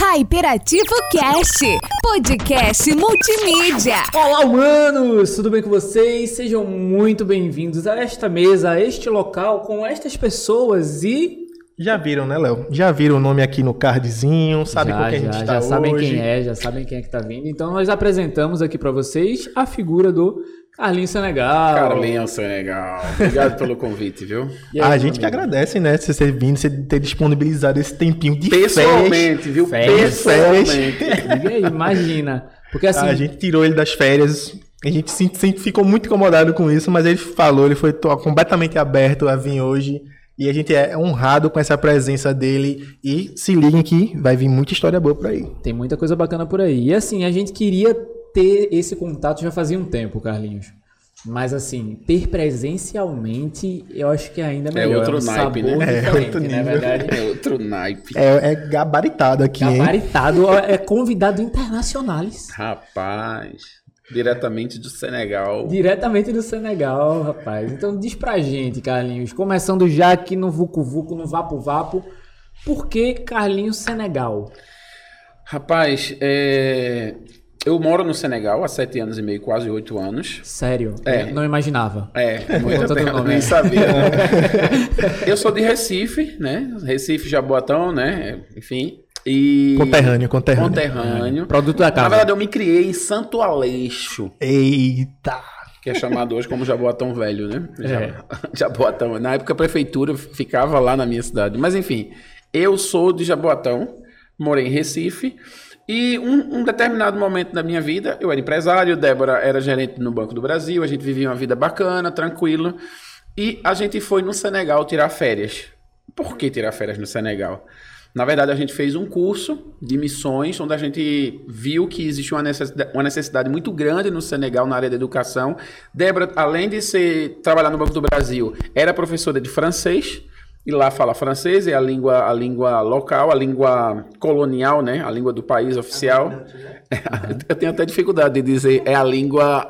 Hyperativo Cast, podcast multimídia. Olá, humanos! Tudo bem com vocês? Sejam muito bem-vindos a esta mesa, a este local, com estas pessoas e. Já viram, né, Léo? Já viram o nome aqui no cardzinho, sabe já, com quem já, a gente está já hoje. sabem quem é, já sabem quem é que tá vindo. Então nós apresentamos aqui para vocês a figura do Carlinhos Senegal. Carlinhos Senegal. Obrigado pelo convite, viu? Aí, a gente que amigo? agradece, né, você ter vindo, você ter disponibilizado esse tempinho de férias. Pessoalmente, viu? Férias. Pessoalmente. Aí, imagina. Porque assim, A gente tirou ele das férias. A gente se- sempre ficou muito incomodado com isso, mas ele falou, ele foi completamente aberto a vir hoje. E a gente é honrado com essa presença dele. E se liguem que vai vir muita história boa por aí. tem muita coisa bacana por aí. E assim, a gente queria ter esse contato já fazia um tempo, Carlinhos. Mas assim, ter presencialmente, eu acho que ainda é É melhor. outro um naipe, sabor né? É outro né, nível. verdade? É outro naipe. É, é gabaritado aqui, hein? Gabaritado, ó, é convidado internacionais. Rapaz, diretamente do Senegal. Diretamente do Senegal, rapaz. Então diz pra gente, Carlinhos, começando já aqui no Vucu Vucu, no Vapo Vapo, por que Carlinhos Senegal? Rapaz, é... eu moro no Senegal há sete anos e meio, quase oito anos. Sério, É. eu não imaginava. É, muito tempo, nome, nem é. sabia. eu sou de Recife, né? Recife, Jaboatão, né? Enfim. E... Conterrâneo, conterrâneo. Conterrâneo. Produto da Na casa. verdade, eu me criei em Santo Aleixo. Eita! que é chamado hoje como Jaboatão Velho, né? É. Ja- Jaboatão. Na época a prefeitura ficava lá na minha cidade. Mas enfim, eu sou de Jaboatão, morei em Recife. E um, um determinado momento da minha vida, eu era empresário, Débora era gerente no Banco do Brasil, a gente vivia uma vida bacana, tranquilo. E a gente foi no Senegal tirar férias. Por que tirar férias no Senegal? Na verdade, a gente fez um curso de missões, onde a gente viu que existe uma necessidade, uma necessidade muito grande no Senegal na área da educação. Débora, além de ser trabalhar no Banco do Brasil, era professora de francês. E lá fala francês, é a língua, a língua local, a língua colonial, né? A língua do país oficial. Eu tenho até dificuldade de dizer é a língua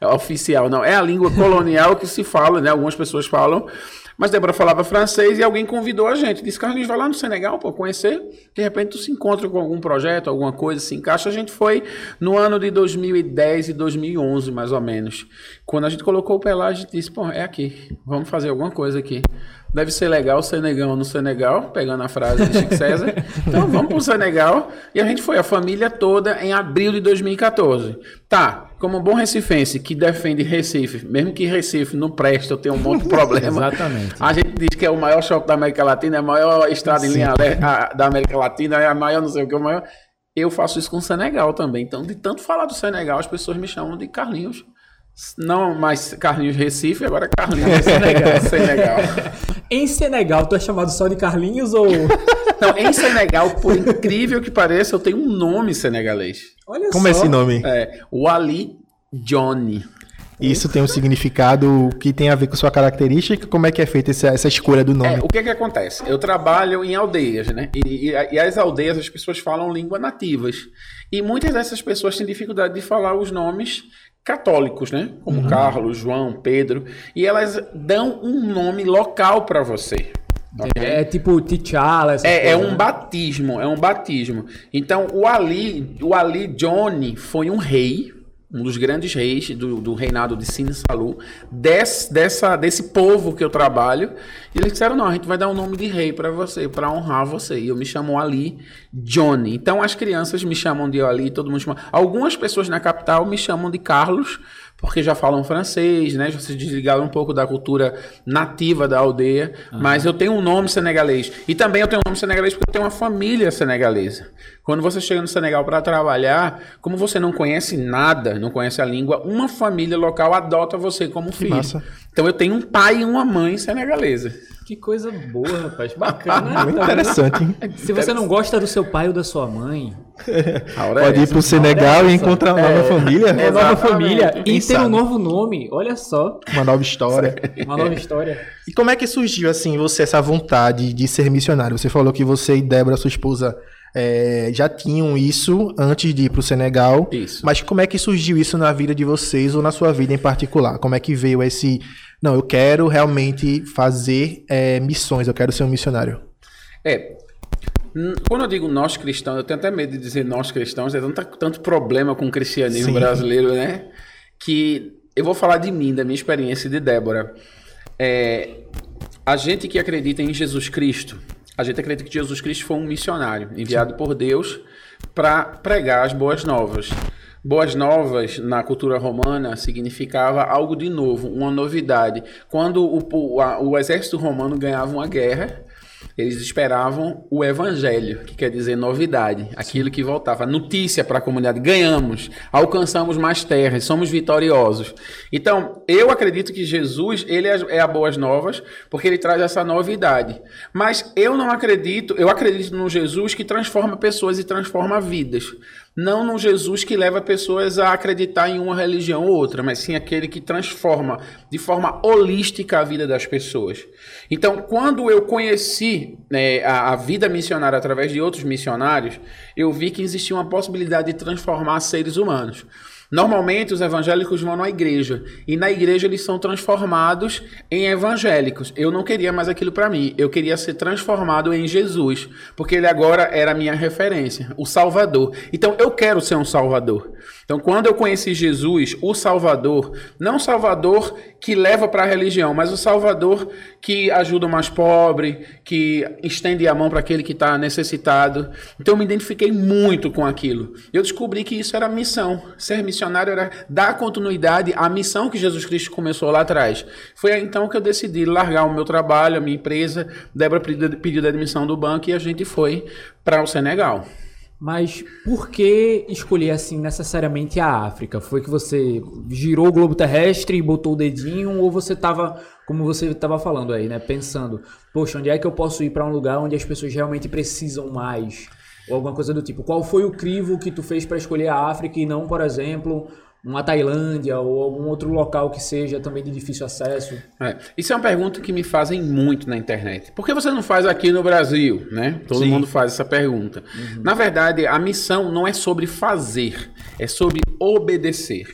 oficial, não. É a língua colonial que se fala, né? Algumas pessoas falam. Mas Débora falava francês e alguém convidou a gente. Disse, Carlinhos, vai lá no Senegal para conhecer. De repente tu se encontra com algum projeto, alguma coisa, se encaixa. A gente foi no ano de 2010 e 2011, mais ou menos. Quando a gente colocou o pé lá, a gente disse, pô, é aqui. Vamos fazer alguma coisa aqui. Deve ser legal ser negão no Senegal, pegando a frase de Chico César. Então vamos para o Senegal. E a gente foi, a família toda, em abril de 2014. Tá, como bom recifense que defende Recife, mesmo que Recife não presta, eu tenho um monte de problema. Exatamente. A gente diz que é o maior shopping da América Latina, é a maior estrada em linha a- da América Latina, é a maior não sei o que, o maior. Eu faço isso com o Senegal também. Então, de tanto falar do Senegal, as pessoas me chamam de Carlinhos. Não mais Carlinhos Recife, agora Carlinhos Senegal. Senegal. Em Senegal, tu é chamado só de Carlinhos ou. Não, em Senegal, por incrível que pareça, eu tenho um nome senegalês. Olha Como só. é esse nome? É Wali Johnny. Isso tem um significado que tem a ver com sua característica? Como é que é feita essa, essa escolha do nome? É, o que que acontece? Eu trabalho em aldeias, né? E, e- e as aldeias, as pessoas falam língua nativas. E muitas dessas pessoas têm dificuldade de falar os nomes católicos, né? Como Carlos, João, Pedro. E elas dão um nome local para você. ok? É tipo T'Challa, É, é um né? batismo, é um batismo. Então, o Ali, o Ali Johnny foi um rei, um dos grandes reis do, do reinado de Sine Salu, desse, dessa, desse povo que eu trabalho. E eles disseram: não, a gente vai dar um nome de rei para você, para honrar você. E eu me chamo Ali Johnny. Então, as crianças me chamam de Ali, todo mundo chama. Algumas pessoas na capital me chamam de Carlos. Porque já falam francês, né? Já se desligaram um pouco da cultura nativa da aldeia. Mas eu tenho um nome senegalês. E também eu tenho um nome senegalês porque eu tenho uma família senegalesa. Quando você chega no Senegal para trabalhar, como você não conhece nada, não conhece a língua, uma família local adota você como filho. massa. Então eu tenho um pai e uma mãe senegalesa. Que coisa boa, rapaz. Bacana. Muito interessante, hein? Se você não gosta do seu pai ou da sua mãe, Pode ir essa. pro Senegal e encontrar uma nova família, é uma nova Exatamente. família e ter um novo nome. Olha só, uma nova história. uma nova história. E como é que surgiu, assim, você, essa vontade de ser missionário? Você falou que você e Débora, sua esposa, é, já tinham isso antes de ir pro Senegal. Isso. Mas como é que surgiu isso na vida de vocês ou na sua vida em particular? Como é que veio esse... Não, eu quero realmente fazer é, missões, eu quero ser um missionário. É. Hum, Quando eu digo nós cristãos, eu tenho até medo de dizer nós cristãos, é tanto, tanto problema com o cristianismo Sim. brasileiro, né? Que eu vou falar de mim, da minha experiência de Débora. É, a gente que acredita em Jesus Cristo, a gente acredita que Jesus Cristo foi um missionário enviado por Deus para pregar as boas novas. Boas novas na cultura romana significava algo de novo, uma novidade. Quando o, o, a- o exército romano ganhava uma guerra, eles esperavam o evangelho, que quer dizer novidade, aquilo que voltava, notícia para a comunidade. Ganhamos, alcançamos mais terras, somos vitoriosos. Então, eu acredito que Jesus, ele é é a boas novas, porque ele traz essa novidade. Mas eu não acredito, eu acredito num Jesus que transforma pessoas e transforma vidas. Não num Jesus que leva pessoas a acreditar em uma religião ou outra, mas sim aquele que transforma de forma holística a vida das pessoas. Então, quando eu conheci né, a, a vida missionária através de outros missionários, eu vi que existia uma possibilidade de transformar seres humanos. Normalmente os evangélicos vão na igreja e na igreja eles são transformados em evangélicos. Eu não queria mais aquilo para mim. Eu queria ser transformado em Jesus, porque ele agora era a minha referência, o Salvador. Então eu quero ser um Salvador. Então quando eu conheci Jesus, o Salvador, não Salvador que leva para a religião, mas o Salvador que ajuda o mais pobre, que estende a mão para aquele que está necessitado. Então eu me identifiquei muito com aquilo. Eu descobri que isso era missão. Ser missionário era dar continuidade à missão que Jesus Cristo começou lá atrás. Foi então que eu decidi largar o meu trabalho, a minha empresa. Débora pediu admissão do banco e a gente foi para o Senegal. Mas por que escolher assim necessariamente a África? Foi que você girou o globo terrestre e botou o dedinho ou você estava, como você estava falando aí, né, pensando, poxa, onde é que eu posso ir para um lugar onde as pessoas realmente precisam mais? Ou alguma coisa do tipo. Qual foi o crivo que tu fez para escolher a África e não, por exemplo, uma Tailândia ou algum outro local que seja também de difícil acesso? É, Isso é uma pergunta que me fazem muito na internet. Por que você não faz aqui no Brasil? Né? Todo Sim. mundo faz essa pergunta. Na verdade, a missão não é sobre fazer, é sobre obedecer.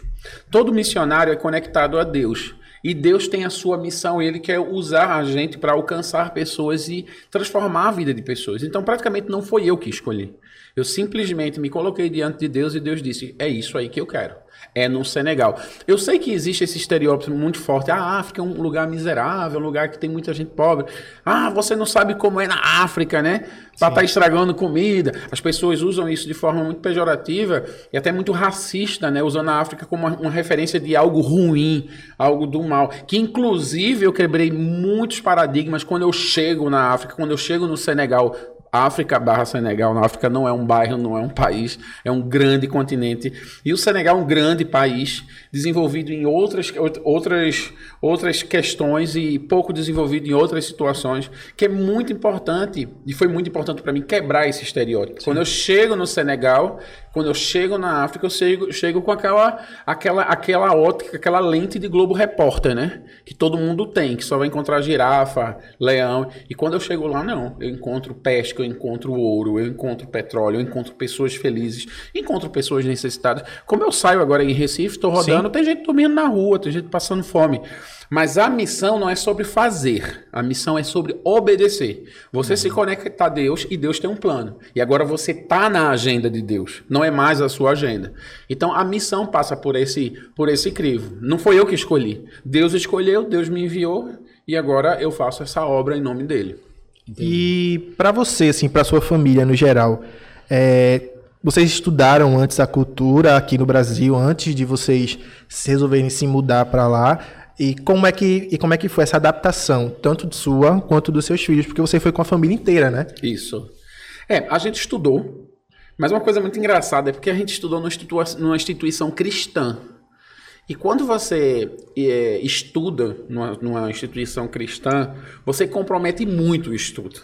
Todo missionário é conectado a Deus. E Deus tem a sua missão, ele quer usar a gente para alcançar pessoas e transformar a vida de pessoas. Então, praticamente não foi eu que escolhi. Eu simplesmente me coloquei diante de Deus e Deus disse: É isso aí que eu quero. É no Senegal. Eu sei que existe esse estereótipo muito forte. Ah, a África é um lugar miserável, um lugar que tem muita gente pobre. Ah, você não sabe como é na África, né? Para estar estragando comida. As pessoas usam isso de forma muito pejorativa e até muito racista, né? Usando a África como uma, uma referência de algo ruim, algo do mal. Que inclusive eu quebrei muitos paradigmas quando eu chego na África, quando eu chego no Senegal. África barra Senegal. Na África não é um bairro, não é um país, é um grande continente. E o Senegal é um grande país, desenvolvido em outras, outras, outras questões e pouco desenvolvido em outras situações, que é muito importante, e foi muito importante para mim quebrar esse estereótipo. Quando eu chego no Senegal, quando eu chego na África, eu chego, chego com aquela, aquela, aquela ótica, aquela lente de Globo Repórter, né? Que todo mundo tem, que só vai encontrar girafa, leão. E quando eu chego lá, não. Eu encontro pesca, eu encontro ouro, eu encontro petróleo, eu encontro pessoas felizes, encontro pessoas necessitadas. Como eu saio agora em Recife, estou rodando, tem gente dormindo na rua, tem gente passando fome. Mas a missão não é sobre fazer, a missão é sobre obedecer. Você se conecta a Deus e Deus tem um plano. E agora você está na agenda de Deus, não é mais a sua agenda. Então a missão passa por esse, por esse crivo. Não foi eu que escolhi. Deus escolheu, Deus me enviou e agora eu faço essa obra em nome dele. E para você, assim, para sua família no geral, é, vocês estudaram antes a cultura aqui no Brasil, antes de vocês se resolverem se mudar para lá? E como é que e como é que foi essa adaptação, tanto de sua quanto dos seus filhos? Porque você foi com a família inteira, né? Isso. É, a gente estudou, mas uma coisa muito engraçada é porque a gente estudou numa, institua numa instituição cristã. E quando você é, estuda numa, numa instituição cristã, você compromete muito o estudo.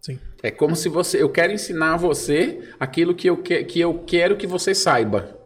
Sim. É como se você. Eu quero ensinar a você aquilo que eu, que, que eu quero que você saiba.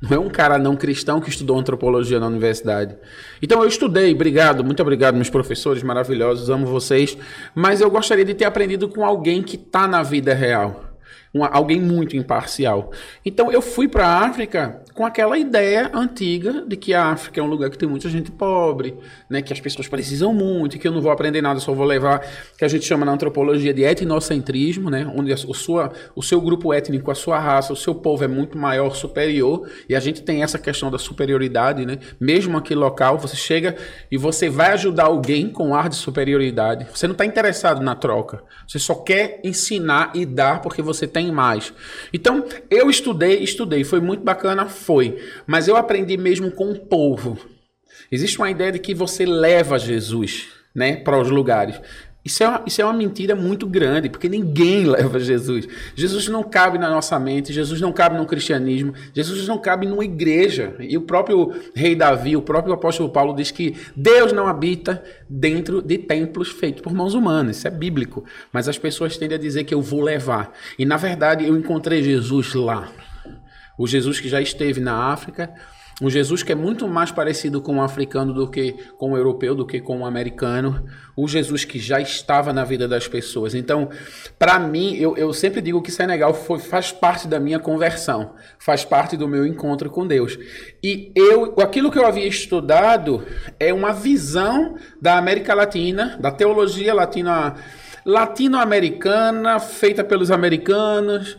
Não é um cara não cristão que estudou antropologia na universidade. Então eu estudei, obrigado, muito obrigado, meus professores maravilhosos, amo vocês. Mas eu gostaria de ter aprendido com alguém que está na vida real. Uma, alguém muito imparcial. Então eu fui para a África com aquela ideia antiga de que a África é um lugar que tem muita gente pobre, né, que as pessoas precisam muito, que eu não vou aprender nada, só vou levar, que a gente chama na antropologia de etnocentrismo, né, onde a, o, sua, o seu grupo étnico, a sua raça, o seu povo é muito maior, superior, e a gente tem essa questão da superioridade, né, mesmo aqui local, você chega e você vai ajudar alguém com ar de superioridade, você não está interessado na troca, você só quer ensinar e dar porque você tem mais. Então, eu estudei, estudei, foi muito bacana, foi. Mas eu aprendi mesmo com o povo. Existe uma ideia de que você leva Jesus, né, para os lugares. Isso é, uma, isso é uma mentira muito grande, porque ninguém leva Jesus. Jesus não cabe na nossa mente, Jesus não cabe no cristianismo, Jesus não cabe numa igreja. E o próprio rei Davi, o próprio apóstolo Paulo diz que Deus não habita dentro de templos feitos por mãos humanas. Isso é bíblico. Mas as pessoas tendem a dizer que eu vou levar. E na verdade eu encontrei Jesus lá. O Jesus que já esteve na África, um Jesus que é muito mais parecido com um africano do que com um europeu, do que com um americano. O Jesus que já estava na vida das pessoas. Então, para mim, eu, eu, sempre digo que Senegal foi, faz parte da minha conversão, faz parte do meu encontro com Deus. E eu, aquilo que eu havia estudado é uma visão da América Latina, da teologia latina, latino-americana, feita pelos americanos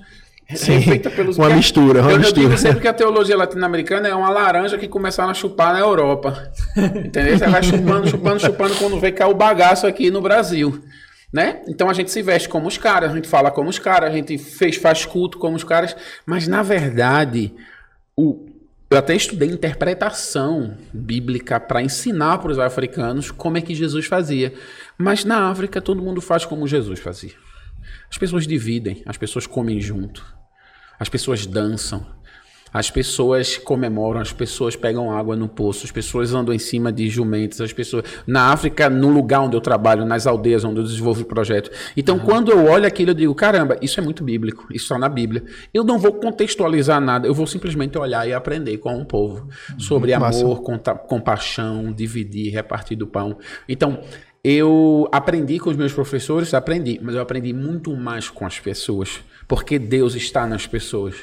Sim, feita pelos uma mistura, uma eu, mistura. Eu digo sempre que a teologia latino-americana é uma laranja que começaram a chupar na Europa. Entendeu? Você vai chupando, chupando, chupando quando vê cair o bagaço aqui no Brasil. Né? Então a gente se veste como os caras, a gente fala como os caras, a gente fez, faz culto como os caras, mas na verdade, o, eu até estudei interpretação bíblica para ensinar para os africanos como é que Jesus fazia. Mas na África todo mundo faz como Jesus fazia. As pessoas dividem, as pessoas comem junto. As pessoas dançam, as pessoas comemoram, as pessoas pegam água no poço, as pessoas andam em cima de jumentos, as pessoas. Na África, no lugar onde eu trabalho, nas aldeias onde eu desenvolvo o projeto. Então, uhum. quando eu olho aquilo, eu digo: caramba, isso é muito bíblico, isso está na Bíblia. Eu não vou contextualizar nada, eu vou simplesmente olhar e aprender com o povo sobre muito amor, compaixão, dividir, repartir do pão. Então, eu aprendi com os meus professores, aprendi, mas eu aprendi muito mais com as pessoas porque Deus está nas pessoas.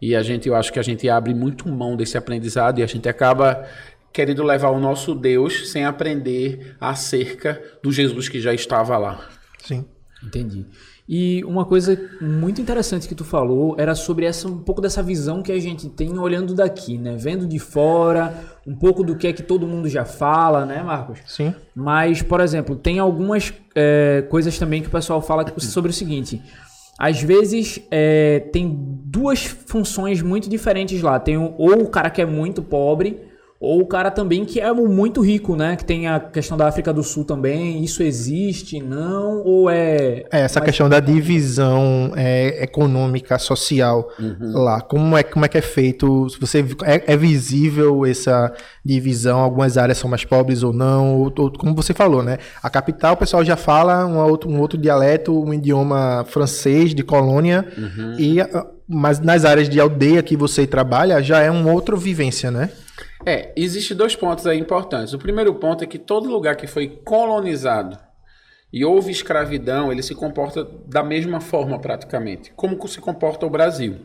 E a gente, eu acho que a gente abre muito mão desse aprendizado e a gente acaba querendo levar o nosso Deus sem aprender acerca do Jesus que já estava lá. Sim. Entendi. E uma coisa muito interessante que tu falou era sobre essa um pouco dessa visão que a gente tem olhando daqui, né? Vendo de fora, um pouco do que é que todo mundo já fala, né, Marcos? Sim. Mas, por exemplo, tem algumas é, coisas também que o pessoal fala sobre o seguinte: às vezes é, tem duas funções muito diferentes lá. Tem ou o cara que é muito pobre ou o cara também que é muito rico, né? Que tem a questão da África do Sul também. Isso existe, não? Ou é. É, essa mais... questão da divisão é, econômica, social uhum. lá. Como é, como é que é feito? Você, é, é, visível essa divisão? Algumas áreas são mais pobres ou não? Ou, ou, como você falou, né? A capital, o pessoal já fala um outro, um outro dialeto, um idioma francês de colônia. Uhum. E, mas nas áreas de aldeia que você trabalha, já é uma outra vivência, né? É, existe dois pontos aí importantes. O primeiro ponto é que todo lugar que foi colonizado e houve escravidão, ele se comporta da mesma forma praticamente, como se comporta o Brasil.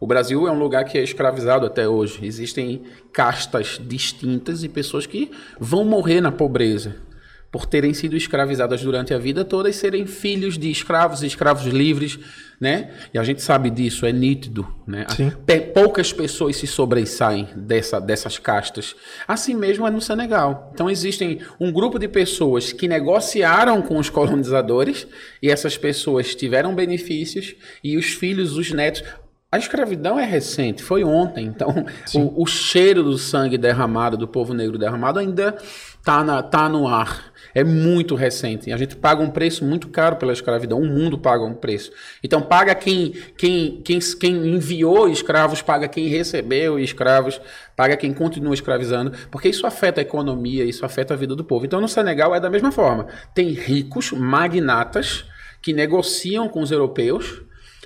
O Brasil é um lugar que é escravizado até hoje. Existem castas distintas e pessoas que vão morrer na pobreza por terem sido escravizadas durante a vida toda e serem filhos de escravos e escravos livres, né? E a gente sabe disso, é nítido, né? Sim. Poucas pessoas se sobressaem dessa, dessas castas. Assim mesmo é no Senegal. Então existem um grupo de pessoas que negociaram com os colonizadores e essas pessoas tiveram benefícios e os filhos, os netos, a escravidão é recente, foi ontem, então o, o, cheiro do sangue derramado, do povo negro derramado, ainda está tá no ar. É muito recente. A gente paga um preço muito caro pela escravidão. O mundo paga um preço. Então, paga quem, quem, quem, quem enviou escravos, paga quem recebeu escravos, paga quem continua escravizando, porque isso afeta a economia, isso afeta a vida do povo. Então, no Senegal é da mesma forma. Tem ricos, magnatas, que negociam com os europeus.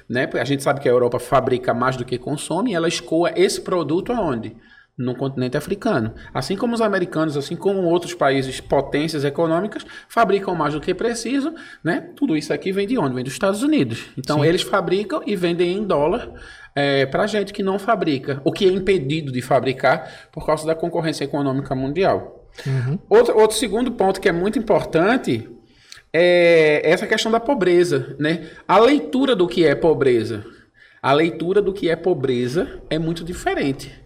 Né? A gente sabe que a Europa fabrica mais do que consome e ela escoa esse produto aonde? No continente africano. Assim como os americanos, assim como outros países potências econômicas, fabricam mais do que precisam, né? Tudo isso aqui vem de onde? Vem dos Estados Unidos. Então Sim. eles fabricam e vendem em dólar é, para gente que não fabrica, o que é impedido de fabricar por causa da concorrência econômica mundial. Uhum. Outro, outro segundo ponto que é muito importante é essa questão da pobreza, né? A leitura do que é pobreza. A leitura do que é pobreza é muito diferente.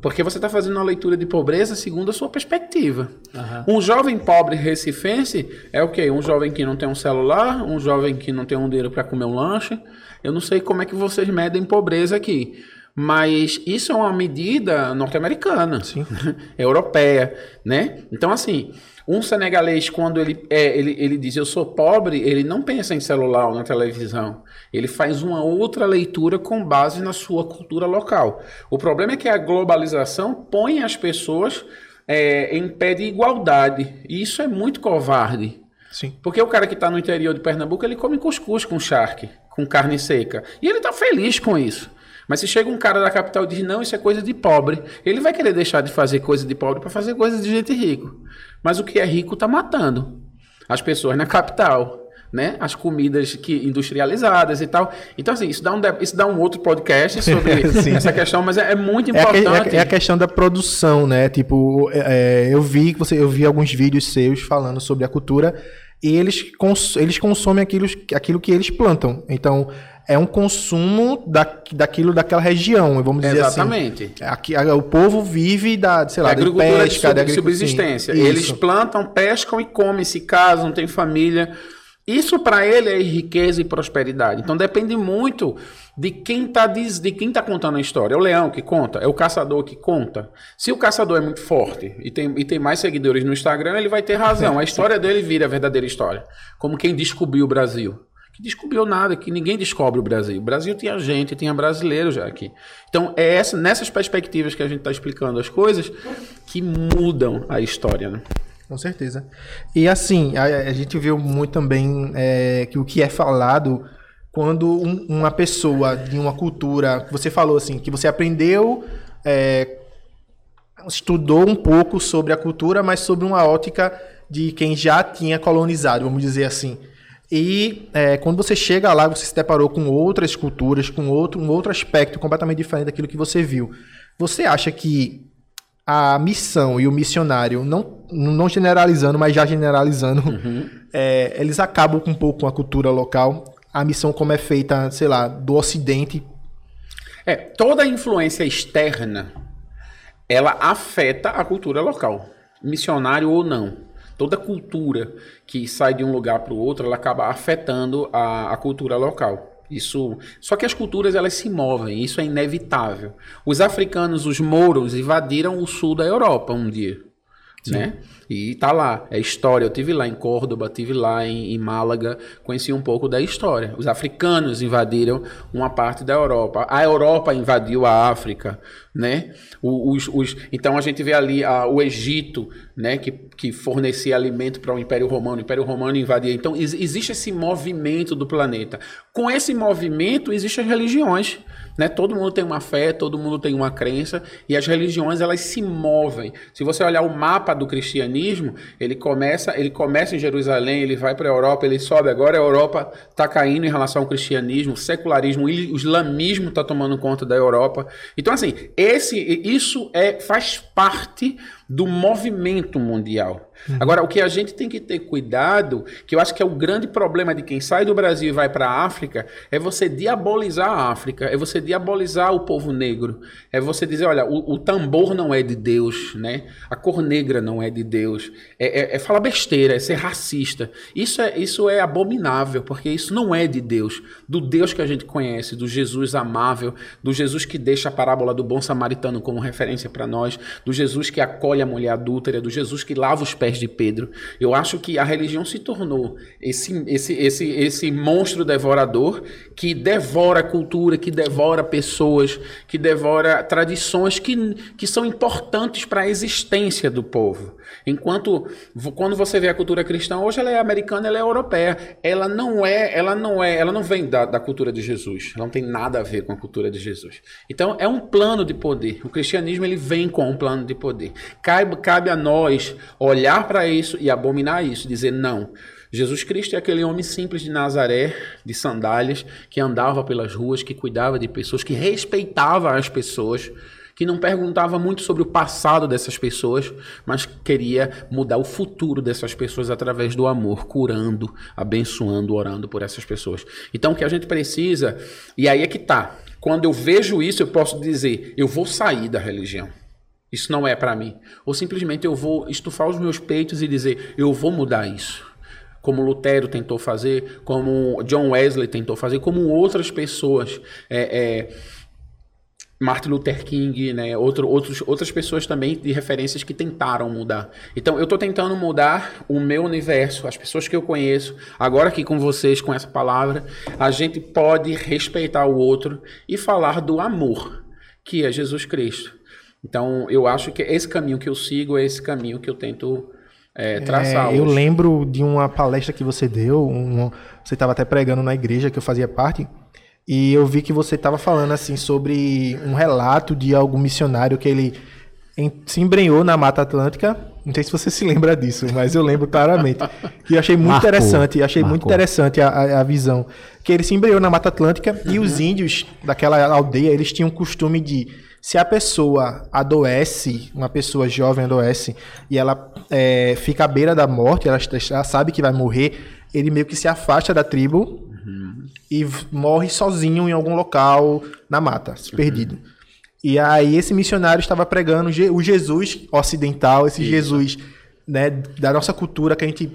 Porque você está fazendo uma leitura de pobreza segundo a sua perspectiva. Uhum. Um jovem pobre recifense é o quê? Um jovem que não tem um celular, um jovem que não tem um dinheiro para comer um lanche. Eu não sei como é que vocês medem pobreza aqui. Mas isso é uma medida norte-americana, europeia, né? Então, assim, um senegalês, quando ele, é, ele, ele diz eu sou pobre, ele não pensa em celular ou na televisão. Ele faz uma outra leitura com base na sua cultura local. O problema é que a globalização põe as pessoas é, em pé de igualdade. E isso é muito covarde. Sim. Porque o cara que está no interior de Pernambuco, ele come cuscuz com charque, com carne seca. E ele está feliz com isso. Mas se chega um cara da capital e diz, não, isso é coisa de pobre, ele vai querer deixar de fazer coisa de pobre para fazer coisa de gente rico. Mas o que é rico está matando as pessoas na capital. Né? As comidas que industrializadas e tal. Então, assim, isso dá um, isso dá um outro podcast sobre essa questão, mas é, é muito importante. É a, é a, questão da produção, né? Tipo, é, é, eu vi que você, eu vi alguns vídeos seus falando sobre a cultura e eles, cons, eles consomem aquilo, aquilo que eles plantam. Então, é um consumo da, daquilo daquela região, vamos dizer Exatamente. assim. Exatamente. Aqui, o povo vive da, sei lá, é da pesca, de subsistência. Eles plantam, pescam e comem, se casam, têm família. Isso para ele é riqueza e prosperidade. Então depende muito de quem está de quem tá contando a história. É o leão que conta, é o caçador que conta. Se o caçador é muito forte e tem, e tem mais seguidores no Instagram, ele vai ter razão. A história dele vira a verdadeira história. Como quem descobriu o Brasil que descobriu nada, que ninguém descobre o Brasil. O Brasil tinha gente, tinha brasileiro já aqui. Então, é essa, nessas perspectivas que a gente está explicando as coisas que mudam a história. Né? Com certeza. E assim, a, a gente viu muito também é, que o que é falado quando um, uma pessoa de uma cultura, você falou assim, que você aprendeu, é, estudou um pouco sobre a cultura, mas sobre uma ótica de quem já tinha colonizado, vamos dizer assim. E é, quando você chega lá, você se deparou com outras culturas, com outro, um outro aspecto completamente diferente daquilo que você viu. Você acha que a missão e o missionário, não, não generalizando, mas já generalizando, uhum. é, eles acabam com um pouco com a cultura local? A missão como é feita, sei lá, do Ocidente? É, toda influência externa, ela afeta a cultura local, missionário ou não toda cultura que sai de um lugar para o outro, ela acaba afetando a, a cultura local. Isso, só que as culturas elas se movem, isso é inevitável. Os africanos, os mouros, invadiram o sul da Europa um dia, Sim. né? E tá lá, é história. Eu tive lá em Córdoba, tive lá em, em, Málaga, conheci um pouco da história. Os africanos invadiram uma parte da Europa. A Europa invadiu a África, né? Os, os, então a gente vê ali a, o Egito, né? Que, que fornecia alimento para o Império Romano. O Império Romano invadia. Então existe esse movimento do planeta. Com esse movimento existem as religiões. Né? Todo mundo tem uma fé, todo mundo tem uma crença e as religiões elas se movem. Se você olhar o mapa do cristianismo, ele começa, ele começa em Jerusalém, ele vai para a Europa, ele sobe agora a Europa está caindo em relação ao cristianismo, secularismo, o islamismo está tomando conta da Europa. Então assim, esse isso é faz parte do movimento mundial. Uhum. Agora, o que a gente tem que ter cuidado, que eu acho que é o grande problema de quem sai do Brasil e vai para a África, é você diabolizar a África, é você diabolizar o povo negro, é você dizer, olha, o, o tambor não é de Deus, né? A cor negra não é de Deus, é, é, é falar besteira, é ser racista. Isso é, isso é abominável, porque isso não é de Deus, do Deus que a gente conhece, do Jesus amável, do Jesus que deixa a parábola do bom samaritano como referência para nós, do Jesus que acolhe a mulher adúltera, do Jesus que lava os pés de Pedro. Eu acho que a religião se tornou esse, esse, esse, esse monstro devorador que devora cultura, que devora pessoas, que devora tradições que, que são importantes para a existência do povo. Enquanto quando você vê a cultura cristã, hoje ela é americana, ela é europeia. Ela não é, ela não é, ela não vem da, da cultura de Jesus. Ela não tem nada a ver com a cultura de Jesus. Então é um plano de poder. O cristianismo ele vem com um plano de poder. Cabe, cabe a nós olhar para isso e abominar isso, dizer não. Jesus Cristo é aquele homem simples de Nazaré, de sandálias, que andava pelas ruas, que cuidava de pessoas, que respeitava as pessoas, que não perguntava muito sobre o passado dessas pessoas, mas queria mudar o futuro dessas pessoas através do amor, curando, abençoando, orando por essas pessoas. Então o que a gente precisa, e aí é que tá. Quando eu vejo isso, eu posso dizer, eu vou sair da religião. Isso não é para mim. Ou simplesmente eu vou estufar os meus peitos e dizer, eu vou mudar isso como Lutero tentou fazer, como John Wesley tentou fazer, como outras pessoas. É, é, Martin Luther King, né, outro, outros, outras pessoas também de referências que tentaram mudar. Então, eu estou tentando mudar o meu universo, as pessoas que eu conheço. Agora aqui com vocês, com essa palavra, a gente pode respeitar o outro e falar do amor, que é Jesus Cristo. Então, eu acho que esse caminho que eu sigo é esse caminho que eu tento é, traçar. É, eu lembro de uma palestra que você deu, um, você estava até pregando na igreja que eu fazia parte, e eu vi que você estava falando assim sobre um relato de algum missionário que ele se embrenhou na Mata Atlântica. Não sei se você se lembra disso, mas eu lembro claramente. E achei muito Marcou. interessante, achei Marcou. muito interessante a, a, visão. Que ele se embrenhou na Mata Atlântica uhum. e os índios daquela aldeia, eles tinham o costume de se a pessoa adoece, uma pessoa jovem adoece, e ela é, fica à beira da morte, ela, ela sabe que vai morrer, ele meio que se afasta da tribo e morre sozinho em algum local na mata, uhum. perdido. E aí esse missionário estava pregando o Jesus ocidental, esse Isso. Jesus né, da nossa cultura que a gente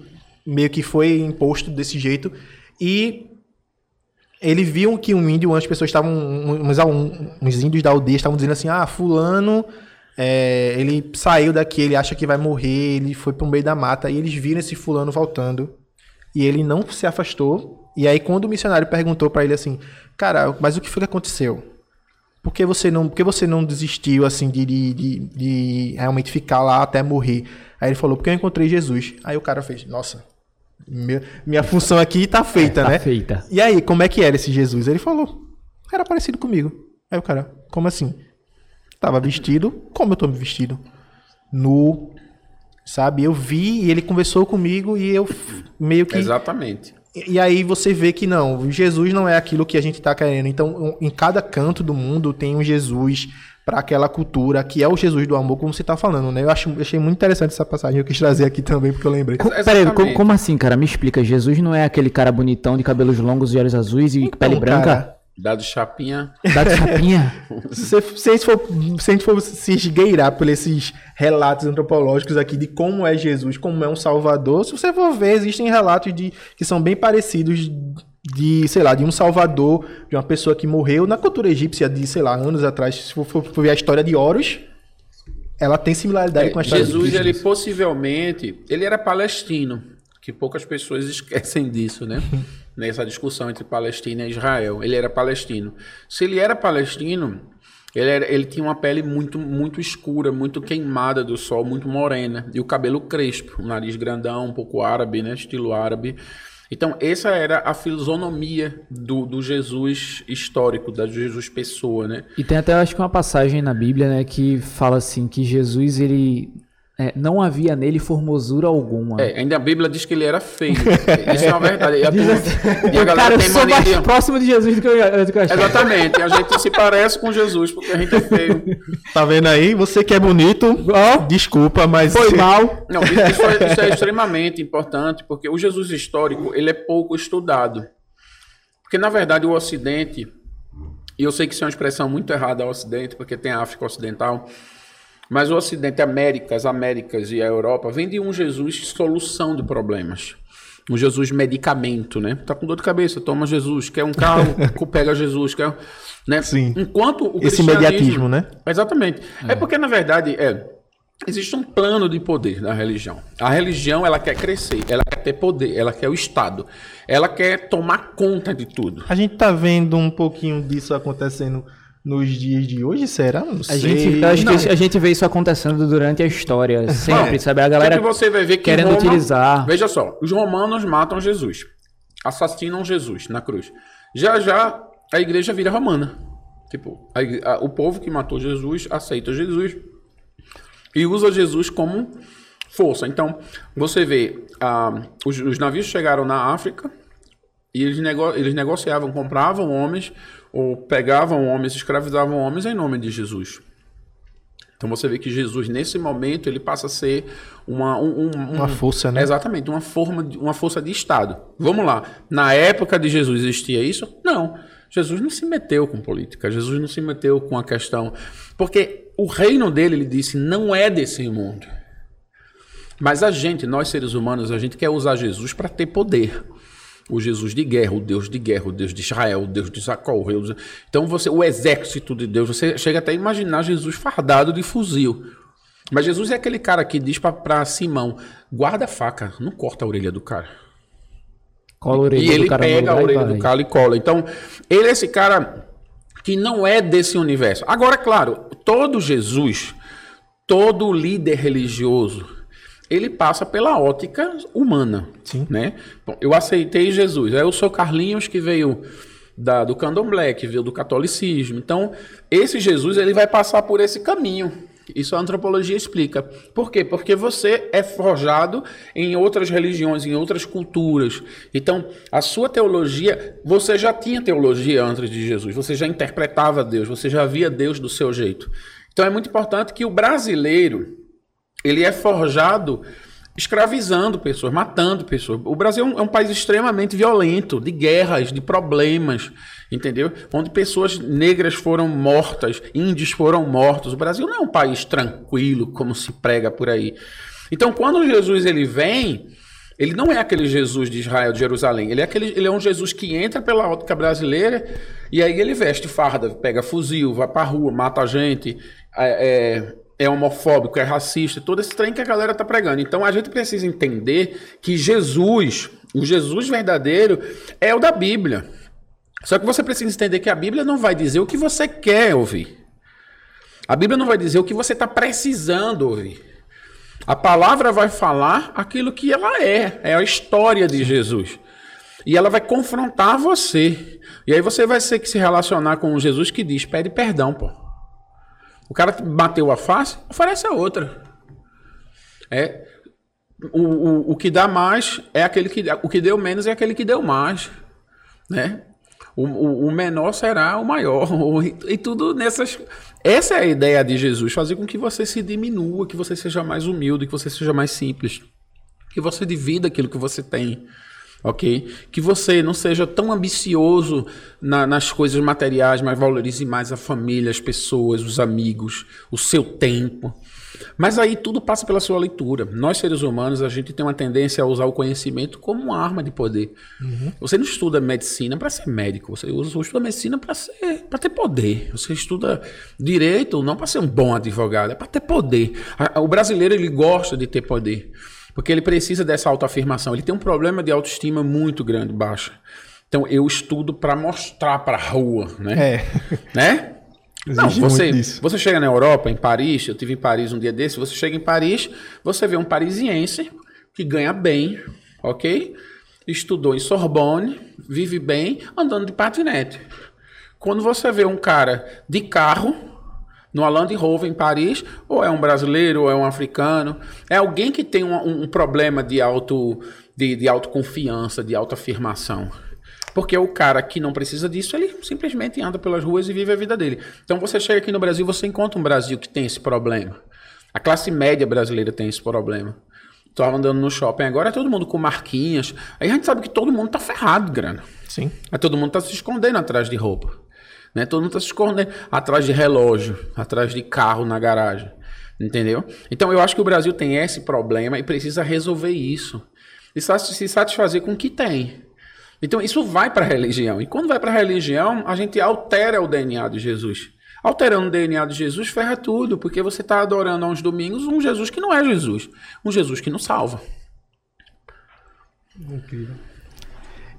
meio que foi imposto desse jeito. E ele viu que um índio, as pessoas estavam, uns, uns índios da aldeia estavam dizendo assim, ah, fulano, é, ele saiu daqui, ele acha que vai morrer, ele foi para o meio da mata, e eles viram esse fulano voltando, e ele não se afastou, e aí, quando o missionário perguntou para ele assim, cara, mas o que foi que aconteceu? Por que você não, por que você não desistiu assim de, de, de, de realmente ficar lá até morrer? Aí ele falou, porque eu encontrei Jesus. Aí o cara fez, nossa, minha, minha função aqui tá feita, é, tá né? feita. E aí, como é que era esse Jesus? Ele falou, era parecido comigo. Aí o cara, como assim? Tava vestido como eu tô me vestido. Nu, sabe? Eu vi e ele conversou comigo e eu meio que. Exatamente. E aí você vê que não, Jesus não é aquilo que a gente está querendo. Então, em cada canto do mundo tem um Jesus para aquela cultura, que é o Jesus do amor, como você está falando, né? Eu acho, achei muito interessante essa passagem, eu quis trazer aqui também, porque eu lembrei. Peraí, como, como, assim, cara? Me explica. Jesus não é aquele cara bonitão de cabelos longos e olhos azuis e então, pele branca? Cara, Dado Chapinha. Dado Chapinha. se, se, a gente for, se a gente for se esgueirar por esses relatos antropológicos aqui de como é Jesus, como é um salvador, se você for ver, existem relatos de, que são bem parecidos de, sei lá, de um salvador, de uma pessoa que morreu na cultura egípcia de, sei lá, anos atrás. Se for, for, for ver a história de Horus, ela tem similaridade é, com a história Jesus, ele possivelmente, ele era palestino, que poucas pessoas esquecem disso, né? Nessa discussão entre Palestina e Israel. Ele era palestino. Se ele era palestino, ele, era, ele tinha uma pele muito, muito escura, muito queimada do sol, muito morena. E o cabelo crespo, o nariz grandão, um pouco árabe, né? Estilo árabe. Então, essa era a fisionomia do, do Jesus histórico, da Jesus pessoa, né? E tem até, acho que uma passagem na Bíblia, né, que fala assim, que Jesus, ele é, não havia nele formosura alguma. É, ainda a Bíblia diz que ele era feio. Isso é uma verdade. E a, turma, assim, e a galera cara, eu sou mais de... próximo de Jesus do que eu, do que eu. Exatamente. A gente se parece com Jesus porque a gente é feio. Tá vendo aí? Você que é bonito, oh, desculpa, mas... Foi mal. Não, isso, é, isso é extremamente importante porque o Jesus histórico, ele é pouco estudado. Porque, na verdade, o Ocidente... E eu sei que isso é uma expressão muito errada ao Ocidente, porque tem a África Ocidental... Mas o Ocidente, a América, as Américas e a Europa vem de um Jesus solução de problemas. Um Jesus medicamento, né? Tá com dor de cabeça, toma Jesus. Quer um carro, pega Jesus. Quer, né? Sim. Enquanto o Esse mediatismo, né? Exatamente. É. é porque, na verdade, é, existe um plano de poder na religião. A religião, ela quer crescer, ela quer ter poder, ela quer o Estado. Ela quer tomar conta de tudo. A gente tá vendo um pouquinho disso acontecendo nos dias de hoje, será? Não A sei. gente, eu acho Não. que a gente vê isso acontecendo durante a história, sempre, É. sabe? A galera Sempre você vai ver que querendo Roma- utilizar. Veja só, os romanos matam Jesus, assassinam Jesus na cruz. Já já a igreja vira romana. Tipo, a a- o povo que matou Jesus aceita Jesus e usa Jesus como força. Então, você vê, ah, os, os navios chegaram na África e eles, nego- eles negociavam, compravam homens ou pegavam homens, escravizavam homens em nome de Jesus. Então você vê que Jesus, nesse momento, ele passa a ser uma, um- um- Uma força, né? Exatamente, uma, forma de- uma força de Estado. Vamos lá. Na época de Jesus existia isso? Não. Jesus não se meteu com política, Jesus não se meteu com a questão. Porque o reino dele, ele disse, não é desse mundo. Mas a gente, nós seres humanos, a gente quer usar Jesus para ter poder. O Jesus de guerra, o Deus de guerra, o Deus de Israel, o Deus de Jacó. o Deus... Então você, o exército de Deus, você chega até a imaginar Jesus fardado de fuzil. Mas Jesus é aquele cara que diz para Simão: guarda a faca, não corta a orelha do cara. Cola a orelha E do ele cara pega a orelha do cara e cola. Então, ele é esse cara que não é desse universo. Agora, claro, todo Jesus, todo líder religioso, ele passa pela ótica humana. Sim. Né? Bom, eu aceitei Jesus. Aí eu sou Carlinhos que veio da- do candomblé, que veio do catolicismo. Então, esse Jesus ele vai passar por esse caminho. Isso a antropologia explica. Por quê? Porque você é forjado em outras religiões, em outras culturas. Então, a sua teologia, você já tinha teologia antes de Jesus, você já interpretava Deus, você já via Deus do seu jeito. Então, é muito importante que o brasileiro, ele é forjado escravizando pessoas, matando pessoas. O Brasil é um, é um país extremamente violento, de guerras, de problemas, entendeu? Onde pessoas negras foram mortas, índios foram mortos. O Brasil não é um país tranquilo, como se prega por aí. Então, quando Jesus ele vem, ele não é aquele Jesus de Israel, de Jerusalém. Ele é, aquele, ele é um Jesus que entra pela ótica brasileira e aí ele veste farda, pega fuzil, vai pra rua, mata a gente, é, é, é homofóbico, é racista, todo esse trem que a galera tá pregando. Então a gente precisa entender que Jesus, o Jesus verdadeiro, é o da Bíblia. Só que você precisa entender que a Bíblia não vai dizer o que você quer ouvir. A Bíblia não vai dizer o que você está precisando ouvir. A palavra vai falar aquilo que ela é, é a história de Jesus. E ela vai confrontar você. E aí você vai ter que se relacionar com um Jesus que diz: pede perdão, pô. O cara bateu a face, oferece a outra. É, o, o, o que dá mais é aquele que. O que deu menos é aquele que deu mais. Né? O, o, o menor será o maior. E, e tudo nessas. Essa é a ideia de Jesus, fazer com que você se diminua, que você seja mais humilde, que você seja mais simples, que você divida aquilo que você tem, ok? Que você não seja tão ambicioso na- nas coisas materiais, mas valorize mais a família, as pessoas, os amigos, o seu tempo. Mas aí tudo passa pela sua leitura. Nós, seres humanos, a gente tem uma tendência a usar o conhecimento como uma arma de poder. Você não estuda medicina para ser médico, você estuda medicina para ser para ter poder. Você estuda direito não para ser um bom advogado, é para ter poder. O brasileiro ele gosta de ter poder, porque ele precisa dessa autoafirmação. Ele tem um problema de autoestima muito grande, baixa. Então eu estudo para mostrar para a rua, né? É. Né? Não, você, você chega na Europa, em Paris, eu tive em Paris um dia desse, você chega em Paris, você vê um parisiense que ganha bem, ok? Estudou em Sorbonne, vive bem, andando de patinete. Quando você vê um cara de carro, no Land Rover em Paris, ou é um brasileiro, ou é um africano, é alguém que tem um, um- problema de, auto, de, de autoconfiança, de autoafirmação. Porque o cara que não precisa disso, ele simplesmente anda pelas ruas e vive a vida dele. Então você chega aqui no Brasil, você encontra um Brasil que tem esse problema. A classe média brasileira tem esse problema. Estava andando no shopping agora, todo mundo com marquinhas. Aí a gente sabe que todo mundo tá ferrado de grana. Sim. Aí todo mundo tá se escondendo atrás de roupa. Né? Todo mundo tá se escondendo atrás de relógio, atrás de carro na garagem. Entendeu? Então eu acho que o Brasil tem esse problema e precisa resolver isso. E se satisfazer com o que tem. Então isso vai para a religião. E quando vai para a religião, a gente altera o DNA de Jesus. Alterando o DNA de Jesus ferra tudo, porque você está adorando aos domingos um Jesus que não é Jesus, um Jesus que não salva. Incrível.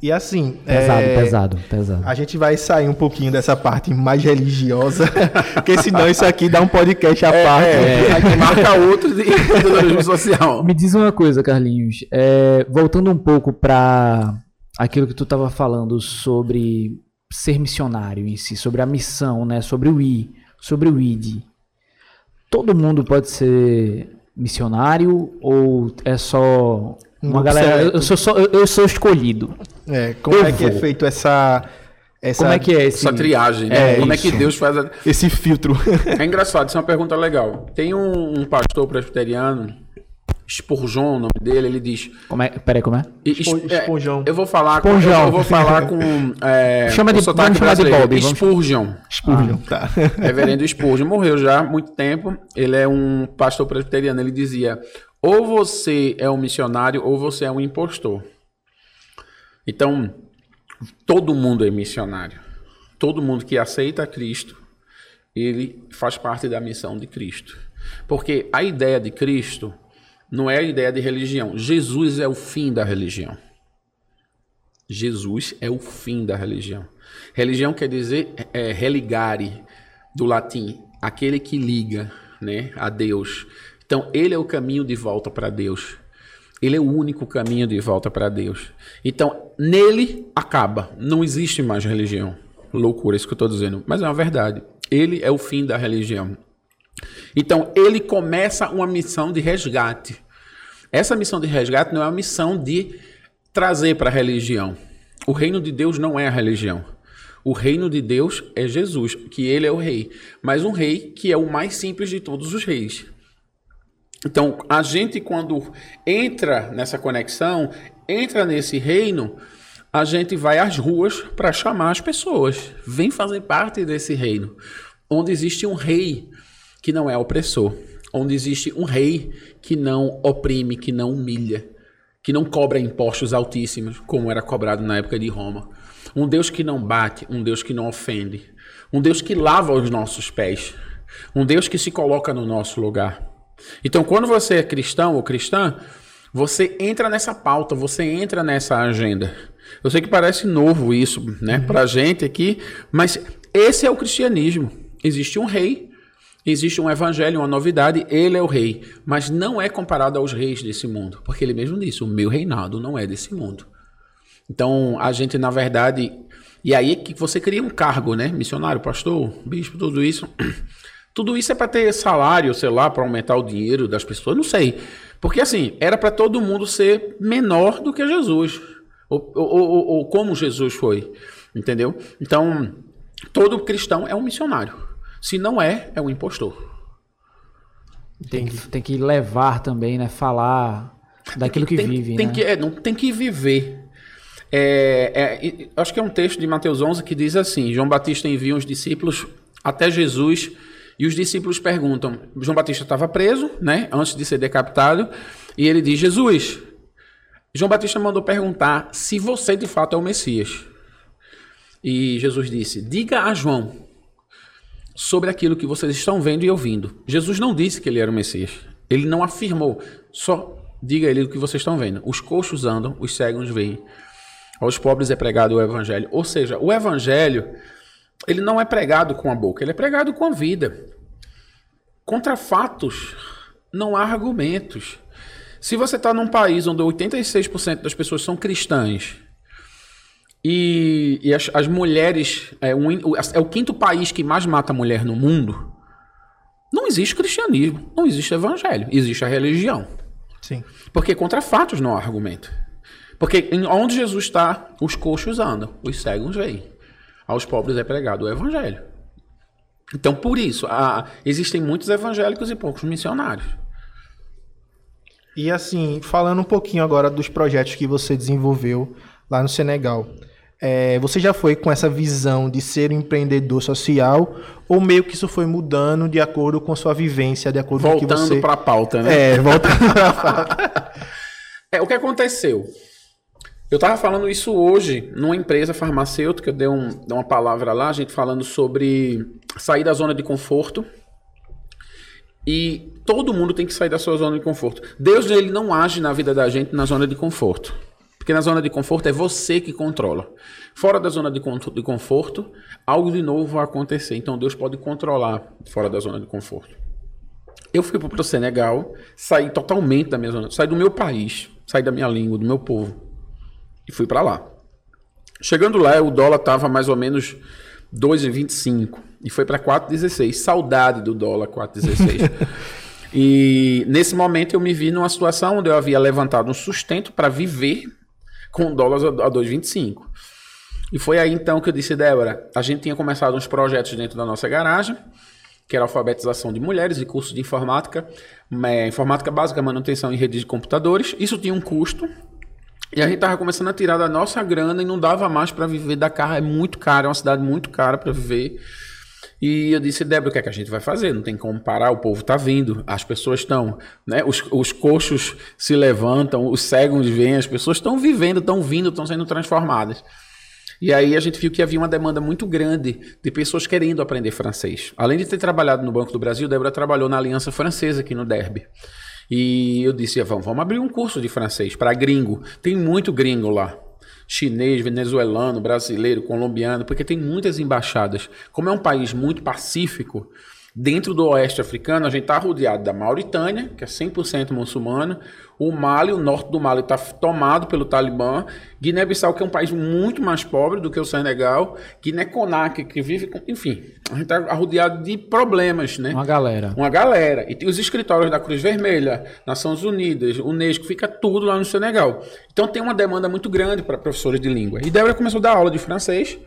E assim. Pesado, é, pesado, pesado. A gente vai sair um pouquinho dessa parte mais religiosa, porque senão isso aqui dá um podcast à parte. É, aí marca outro de empreendedorismo social. Me diz uma coisa, Carlinhos. É, voltando um pouco para aquilo que tu estava falando sobre ser missionário em si, sobre a missão, né? Sobre o I, sobre o ID. Todo mundo pode ser missionário ou é só uma galera? seleto. Eu sou, só, eu, eu sou escolhido. É, como Eu é que é feito essa. essa Como é que é esse? Essa triagem, né? É, Como é isso. que Deus faz a... Esse filtro. É engraçado, isso é uma pergunta legal. Tem um, um pastor presbiteriano, Spurgeon, o nome dele, ele diz... Como é? Peraí, como é? e- Espo- é. Eu vou falar com... Eu, vou falar com... É, Chama de- vamos chamar de. Bob, Spurgeon. Spurgeon, tá. Reverendo Spurgeon morreu já há muito tempo. Ele é um pastor presbiteriano. Ele dizia: ou você é um missionário ou você é um impostor. Então, todo mundo é missionário. Todo mundo que aceita Cristo, ele faz parte da missão de Cristo. Porque a ideia de Cristo não é a ideia de religião. Jesus é o fim da religião. Jesus é o fim da religião. Religião quer dizer é, religare, do latim, aquele que liga né, a Deus. Então, ele é o caminho de volta para Deus. Ele é o único caminho de volta para Deus. Então, nele acaba. Não existe mais religião. Loucura, isso que eu estou dizendo. Mas é uma verdade. Ele é o fim da religião. Então, ele começa uma missão de resgate. Essa missão de resgate não é uma missão de trazer para a religião. O reino de Deus não é a religião. O reino de Deus é Jesus, que ele é o rei. Mas um rei que é o mais simples de todos os reis. Então, a gente, quando entra nessa conexão, entra nesse reino, a gente vai às ruas para chamar as pessoas. Vem fazer parte desse reino, onde existe um rei que não é opressor, onde existe um rei que não oprime, que não humilha, que não cobra impostos altíssimos, como era cobrado na época de Roma. Um Deus que não bate, um Deus que não ofende, um Deus que lava os nossos pés, um Deus que se coloca no nosso lugar. Então, quando você é cristão ou cristã, você entra nessa pauta, você entra nessa agenda. Eu sei que parece novo isso, né, pra gente aqui, mas esse é o cristianismo. Existe um rei, existe um evangelho, uma novidade, ele é o rei, mas não é comparado aos reis desse mundo, porque ele mesmo disse: "O meu reinado não é desse mundo". Então, a gente, na verdade, e aí que você cria um cargo, né? Missionário, pastor, bispo, tudo isso. Tudo isso é para ter salário, sei lá, para aumentar o dinheiro das pessoas, não sei. Porque assim, era para todo mundo ser menor do que Jesus. Ou, ou, ou, ou como Jesus foi. Entendeu? Então, todo cristão é um missionário. Se não é, é um impostor. Tem que, tem que levar também, né? Falar daquilo que tem, vive, tem né? Que, é, não, tem que viver. É, é, acho que é um texto de Mateus 11 que diz assim: João Batista envia os discípulos até Jesus e os discípulos perguntam. João Batista estava preso, né, antes de ser decapitado, e ele diz: Jesus. João Batista mandou perguntar se você de fato é o Messias. E Jesus disse: Diga a João sobre aquilo que vocês estão vendo e ouvindo. Jesus não disse que ele era o Messias. Ele não afirmou. Só diga ele o que vocês estão vendo. Os coxos andam, os cegos veem. Aos pobres é pregado o evangelho. Ou seja, o evangelho, ele não é pregado com a boca, ele é pregado com a vida. Contra fatos, não há argumentos. Se você está num país onde 86% das pessoas são cristãs e, e as, as mulheres é, um, é o quinto país que mais mata mulher no mundo, não existe cristianismo, não existe evangelho, existe a religião. Sim. Porque contra fatos não há argumento. Porque onde Jesus está, os coxos andam, os cegos veem. Aos pobres é pregado o evangelho. Então, por isso, há- existem muitos evangélicos e poucos missionários. E assim, falando um pouquinho agora dos projetos que você desenvolveu lá no Senegal. É, você já foi com essa visão de ser um empreendedor social ou meio que isso foi mudando de acordo com a sua vivência, de acordo com o que Voltando você... para a pauta, né? É, voltando para a pauta. É, o que aconteceu? Eu estava falando isso hoje numa empresa farmacêutica, dei, um, dei uma palavra lá, a gente falando sobre sair da zona de conforto. E todo mundo tem que sair da sua zona de conforto. Deus ele não age na vida da gente na zona de conforto. Porque na zona de conforto é você que controla. Fora da zona de de conforto, algo de novo vai acontecer. Então Deus pode controlar fora da zona de conforto. Eu fui para o Senegal, saí totalmente da minha zona, saí do meu país, saí da minha língua, do meu povo e fui para lá. Chegando lá, o dólar estava mais ou menos 2,25 e foi para 4,16. Saudade do dólar 4,16. e nesse momento eu me vi numa situação onde eu havia levantado um sustento para viver com dólares a 2,25. E foi aí então que eu disse, Débora, a gente tinha começado uns projetos dentro da nossa garagem, que era alfabetização de mulheres e curso de informática, é, informática básica, manutenção em redes de computadores. Isso tinha um custo. E a gente estava começando a tirar da nossa grana e não dava mais para viver da carro. É muito caro, é uma cidade muito cara para viver. E eu disse, Débora, o que é que a gente vai fazer? Não tem como parar, o povo está vindo, as pessoas estão, né? Os, os coxos se levantam, os cegos vêm, as pessoas estão vivendo, estão vindo, estão sendo transformadas. E aí a gente viu que havia uma demanda muito grande de pessoas querendo aprender francês. Além de ter trabalhado no Banco do Brasil, Débora trabalhou na Aliança Francesa aqui no Derby. E eu disse, vamos, vamos abrir um curso de francês para gringo. Tem muito gringo lá chinês, venezuelano, brasileiro, colombiano, porque tem muitas embaixadas. Como é um país muito pacífico, dentro do oeste africano, a gente está rodeado da Mauritânia, que é 100% muçulmana, o Mali, o norte do Mali está tomado pelo Talibã. Guiné-Bissau, que é um país muito mais pobre do que o Senegal. Guiné-Conakry, que vive com... Enfim, a gente está rodeado de problemas, né? Uma galera. Uma galera. E tem os escritórios da Cruz Vermelha, Nações Unidas, Unesco, fica tudo lá no Senegal. Então tem uma demanda muito grande para professores de língua. E Débora começou a dar aula de francês.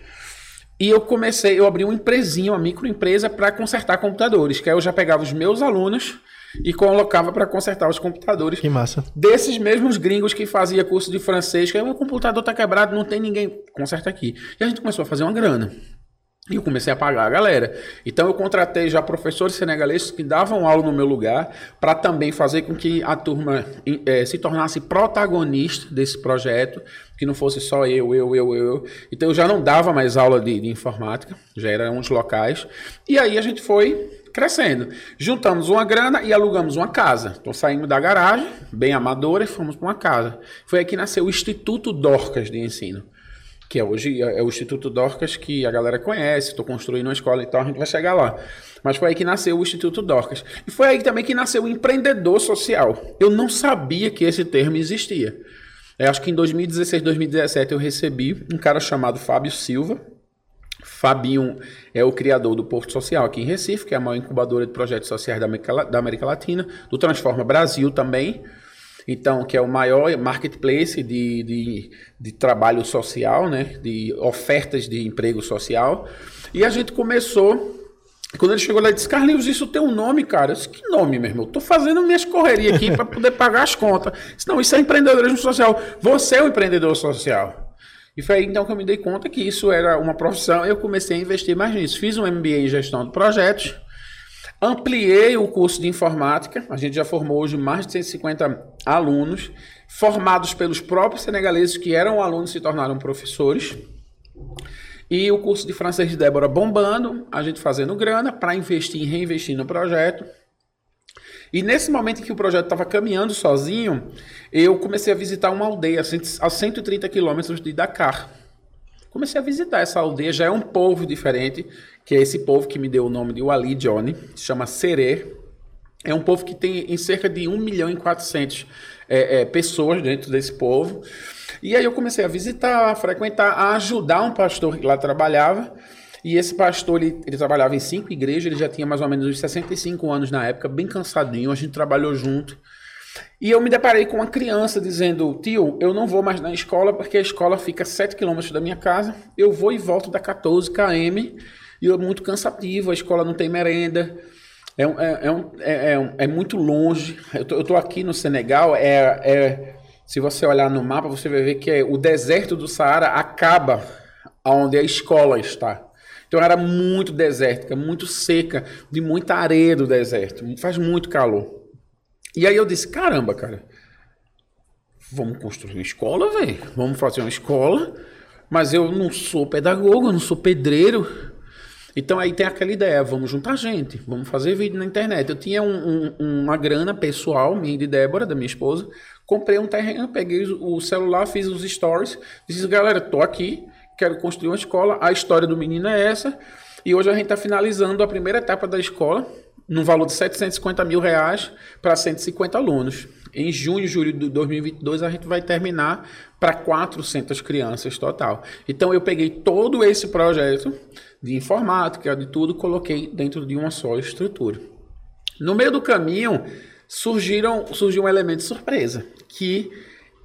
E eu comecei, eu abri uma empresinha, uma microempresa para consertar computadores, que aí eu já pegava os meus alunos e colocava para consertar os computadores. Que massa. Desses mesmos gringos que fazia curso de francês, que aí, meu computador tá quebrado, não tem ninguém, conserta aqui. E a gente começou a fazer uma grana. E eu comecei a pagar a galera. Então eu contratei já professores senegaleses que davam aula no meu lugar para também fazer com que a turma é, se tornasse protagonista desse projeto, que não fosse só eu, eu, eu, eu. Então eu já não dava mais aula de, de informática, já eram uns locais. E aí a gente foi crescendo. Juntamos uma grana e alugamos uma casa. Então saímos da garagem, bem amadora, e fomos para uma casa. Foi aí que nasceu o Instituto Dorcas de Ensino. Que é hoje é o Instituto Dorcas que a galera conhece, estou construindo uma escola, então a gente vai chegar lá. Mas foi aí que nasceu o Instituto Dorcas. E foi aí também que nasceu o empreendedor social. Eu não sabia que esse termo existia. Eu acho que em 2016, 2017 eu recebi um cara chamado Fábio Silva, Fabinho é o criador do Porto Social aqui em Recife, que é a maior incubadora de projetos sociais da América, da América Latina, do Transforma Brasil também, então, que é o maior marketplace de, de, de, trabalho social, né? de ofertas de emprego social. E a gente começou. Quando ele chegou lá, ele disse: Carlinhos, isso tem um nome, cara. Eu disse: Que nome, meu irmão? Estou fazendo minhas correrias aqui para poder pagar as contas. disse, Não, isso é empreendedorismo social. Você é o um empreendedor social. E foi aí então que eu me dei conta que isso era uma profissão. Eu comecei a investir mais nisso. Fiz um MBA em gestão de projetos, ampliei o curso de informática. A gente já formou hoje mais de 150 alunos, formados pelos próprios senegaleses que eram alunos se tornaram professores. E o curso de francês de Débora bombando, a gente fazendo grana para investir e reinvestir no projeto. E nesse momento em que o projeto estava caminhando sozinho, eu comecei a visitar uma aldeia a 130 quilômetros de Dakar. Comecei a visitar essa aldeia, já é um povo diferente, que é esse povo que me deu o nome de Wali Johnny, se chama Seré. É um povo que tem em cerca de 1 milhão e 400 é, é, pessoas dentro desse povo. E aí eu comecei a visitar, a frequentar, a ajudar um pastor que lá trabalhava. E esse pastor, ele, ele trabalhava em cinco igrejas, ele já tinha mais ou menos uns 65 anos na época, bem cansadinho, a gente trabalhou junto. E eu me deparei com uma criança dizendo: Tio, eu não vou mais na escola porque a escola fica a 7 quilômetros da minha casa. Eu vou e volto da 14 km e é muito cansativo. A escola não tem merenda. É, é, é, um, é, é, é muito longe. Eu tô, eu tô aqui no Senegal. É, é, se você olhar no mapa, você vai ver que é, o deserto do Saara acaba onde a escola está. Então era muito desértica, muito seca, de muita areia do deserto. Faz muito calor. E aí eu disse: caramba, cara, vamos construir uma escola, velho. Vamos fazer uma escola. Mas eu não sou pedagogo, eu não sou pedreiro. Então aí tem aquela ideia, vamos juntar gente, vamos fazer vídeo na internet. Eu tinha um- um- uma grana pessoal, minha e de Débora, da minha esposa, comprei um terreno, peguei o celular, fiz os stories, disse, galera, tô aqui, quero construir uma escola, a história do menino é essa, e hoje a gente está finalizando a primeira etapa da escola, no valor de 750 mil reais para 150 alunos. Em junho, julho de 2022, a gente vai terminar para 400 crianças total. Então, eu peguei todo esse projeto de informática, de tudo, coloquei dentro de uma só estrutura. No meio do caminho, surgiram, surgiu um elemento surpresa, que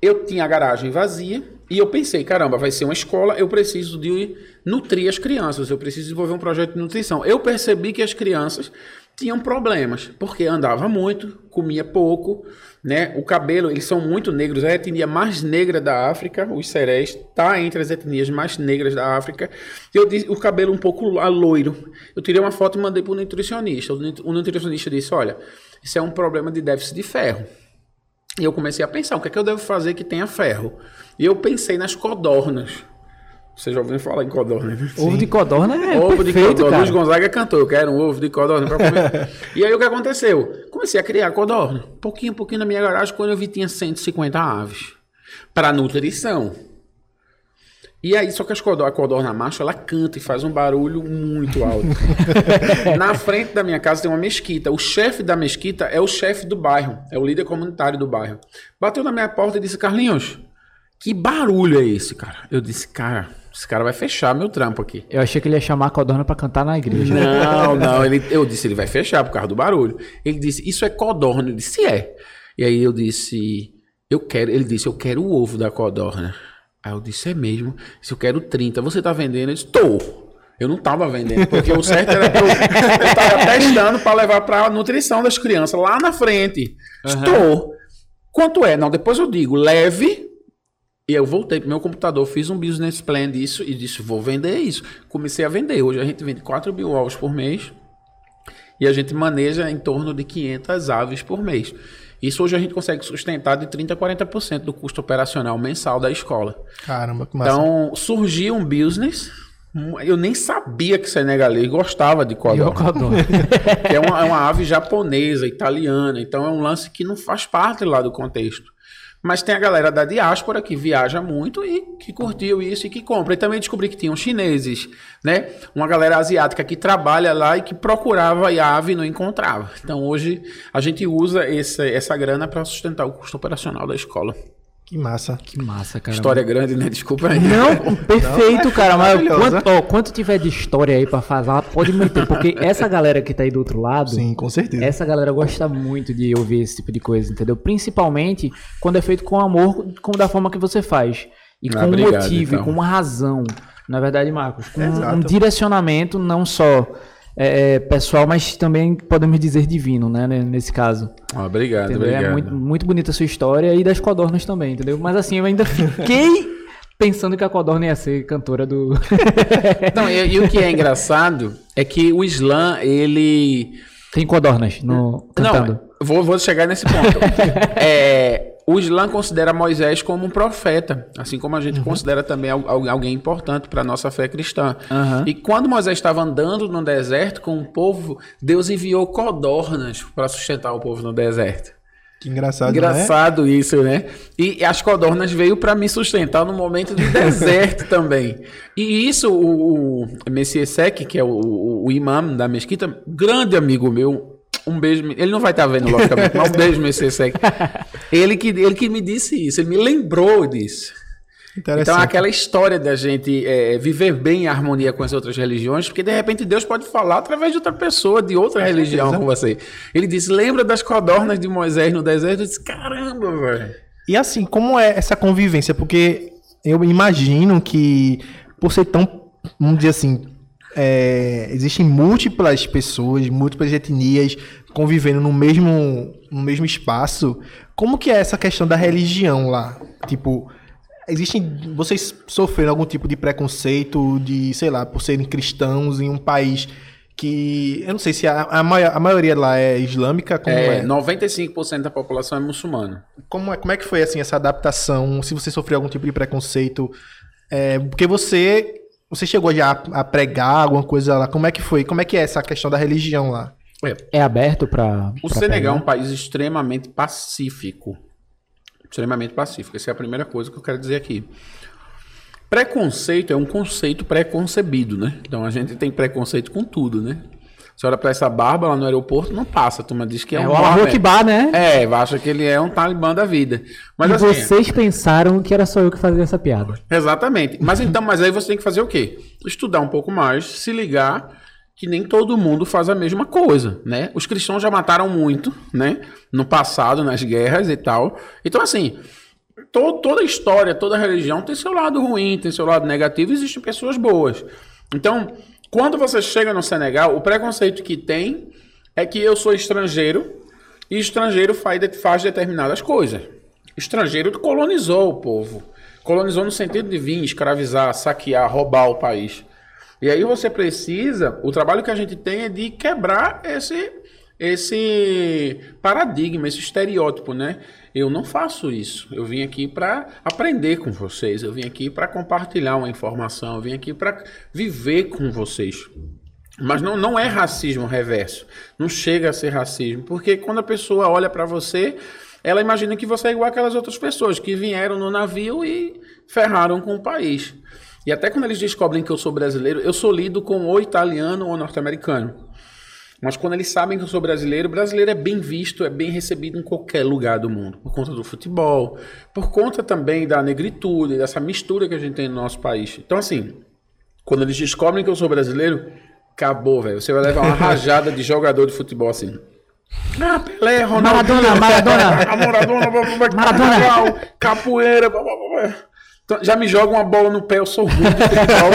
eu tinha a garagem vazia e eu pensei, caramba, vai ser uma escola, eu preciso de nutrir as crianças, eu preciso desenvolver um projeto de nutrição. Eu percebi que as crianças tinham problemas, porque andava muito, comia pouco, né? O cabelo, eles são muito negros, a etnia mais negra da África, os serés, tá entre as etnias mais negras da África. Eu disse, o cabelo um pouco loiro. Eu tirei uma foto e mandei para o nutricionista. O nut- o nutricionista disse, olha, isso é um problema de déficit de ferro. E eu comecei a pensar, o que é que eu devo fazer que tenha ferro? E eu pensei nas codornas. Você já ouviu falar em codorna, né? Ovo de codorna é ovo de perfeito, codorna. Luiz. Gonzaga cantou, eu quero um ovo de codorna pra comer. e aí o que aconteceu? Comecei a criar codorna. Pouquinho, pouquinho na minha garagem, quando eu vi tinha 150 aves. Para nutrição. E aí, só que as codor- a codorna macho, ela canta e faz um barulho muito alto. Na frente da minha casa tem uma mesquita. O chefe da mesquita é o chefe do bairro, é o líder comunitário do bairro. Bateu na minha porta e disse: Carlinhos, que barulho é esse, cara? Eu disse: Cara, esse cara vai fechar meu trampo aqui. Eu achei que ele ia chamar a codorna pra cantar na igreja. Não, não. Ele, eu disse, ele vai fechar por causa do barulho. Ele disse, isso é codorna. Eu disse, é. E aí eu disse, eu quero. Ele disse, eu quero o ovo da codorna. Aí eu disse, é mesmo. Se eu quero 30, você tá vendendo? Eu disse, tô. Eu não tava vendendo, porque o certo era que eu, eu tava testando para levar para nutrição das crianças lá na frente. Estou. Quanto é? Não, depois eu digo, leve. E eu voltei pro meu computador, fiz um business plan disso e disse, vou vender isso. Comecei a vender. Hoje a gente vende 4 mil ovos por mês e a gente maneja em torno de 500 aves por mês. Isso hoje a gente consegue sustentar de 30% a 40% do custo operacional mensal da escola. Caramba, que massa. Então, surgiu um business. Eu nem sabia que senegalês gostava de E o codorna codorna. que é uma, é uma ave japonesa, italiana, então é um lance que não faz parte lá do contexto. Mas tem a galera da diáspora que viaja muito e que curtiu isso e que compra. E também descobri que tinham chineses, né? Uma galera asiática que trabalha lá e que procurava a ave não encontrava. Então hoje a gente usa esse, essa grana para sustentar o custo operacional da escola. Que massa. Que massa, cara. História grande, né? Desculpa aí. Não, perfeito, cara. Mas quanto, ó, quanto tiver de história aí pra falar, pode meter. Porque essa galera que tá aí do outro lado, Sim, com certeza. essa galera gosta muito de ouvir esse tipo de coisa, entendeu? Principalmente quando é feito com amor, como da forma que você faz. E Ah, com um obrigado, motivo, então. e com uma razão. Na verdade, Marcos, com um direcionamento não só é, é, pessoal, mas também podemos dizer divino, né? né, Nesse caso. Ah, obrigado, Entendeu? obrigado. É muito, muito bonita a sua história e das codornas também, entendeu? Mas assim, eu ainda fiquei pensando que a codorna ia ser cantora do. Não, e, e o que é engraçado é que o Islã, ele. Tem codornas no cantando. Não, vou, vou chegar nesse ponto. É, o Islã considera Moisés como um profeta, assim como a gente considera também al- al- alguém importante para a nossa fé cristã. Aham. E quando Moisés estava andando no deserto com o povo, Deus enviou codornas para sustentar o povo no deserto. Que engraçado, né? Engraçado isso, né? E as codornas veio para me sustentar no momento de deserto também. E isso, o, o Messias Sek, que é o, o, o imã da mesquita, grande amigo meu, um beijo. Ele não vai estar vendo, logicamente, mas um beijo, Messias Sek. Ele que, ele que me disse isso, ele me lembrou disso. Então, aquela história da gente é, viver bem em harmonia com as outras religiões, porque de repente Deus pode falar através de outra pessoa, de outra religião com você. Ele disse: Lembra das codornas de Moisés no deserto? Eu disse: Caramba, velho. E assim, como é essa convivência? Porque eu imagino que, por ser tão, vamos dizer assim, é, existem múltiplas pessoas, múltiplas etnias convivendo no mesmo, no mesmo espaço. Como que é essa questão da religião lá? Tipo, existem, vocês sofreram algum tipo de preconceito de, sei lá, por serem cristãos em um país que, eu não sei se a, a, maio- a maioria lá é islâmica, como É, é? 95% da população é muçulmana. Como é, como é que foi assim essa adaptação? Se você sofreu algum tipo de preconceito? É, porque você Você chegou já a, pregar alguma coisa lá? Como é que foi? Como é que é essa questão da religião lá? É aberto para. O Senegal é um país extremamente pacífico. Extremamente pacífico. Essa é a primeira coisa que eu quero dizer aqui. Preconceito é um conceito pré-concebido, né? Então a gente tem preconceito com tudo, né? Você olha pra essa barba lá no aeroporto, não passa. A turma diz que é, É um o. Akbar, né? É, acha que ele é um talibã da vida. Mas e assim, vocês pensaram que era só eu que fazia essa piada. Exatamente. Mas então, mas aí você tem que fazer o quê? Estudar um pouco mais, se ligar que nem todo mundo faz a mesma coisa, né? Os cristãos já mataram muito, né? No passado, nas guerras e tal. Então, assim, to- toda história, toda religião tem seu lado ruim, tem seu lado negativo, existem pessoas boas. Então, quando você chega no Senegal, o preconceito que tem é que eu sou estrangeiro e estrangeiro faz, faz determinadas coisas. Estrangeiro colonizou o povo. Colonizou no sentido de vir, escravizar, saquear, roubar o país. E aí você precisa, o trabalho que a gente tem é de quebrar esse esse paradigma, esse estereótipo, né? Eu não faço isso. Eu vim aqui para aprender com vocês, eu vim aqui para compartilhar uma informação, eu vim aqui para viver com vocês. Mas não, não é racismo reverso. Não chega a ser racismo. Porque quando a pessoa olha para você, ela imagina que você é igual aquelas outras pessoas que vieram no navio e ferraram com o país. E até quando eles descobrem que eu sou brasileiro, eu sou lido como ou italiano ou norte-americano. Mas quando eles sabem que eu sou brasileiro, o brasileiro é bem visto, é bem recebido em qualquer lugar do mundo. Por conta do futebol, por conta também da negritude, dessa mistura que a gente tem no nosso país. Então, assim, quando eles descobrem que eu sou brasileiro, acabou, velho. Você vai levar uma rajada de jogador de futebol assim. Ah, Pelé, Ronaldo. Maradona, Maradona. Maradona, Maradona. Capoeira, blá, blá, blá, já me joga uma bola no pé, eu sou ruim de futebol.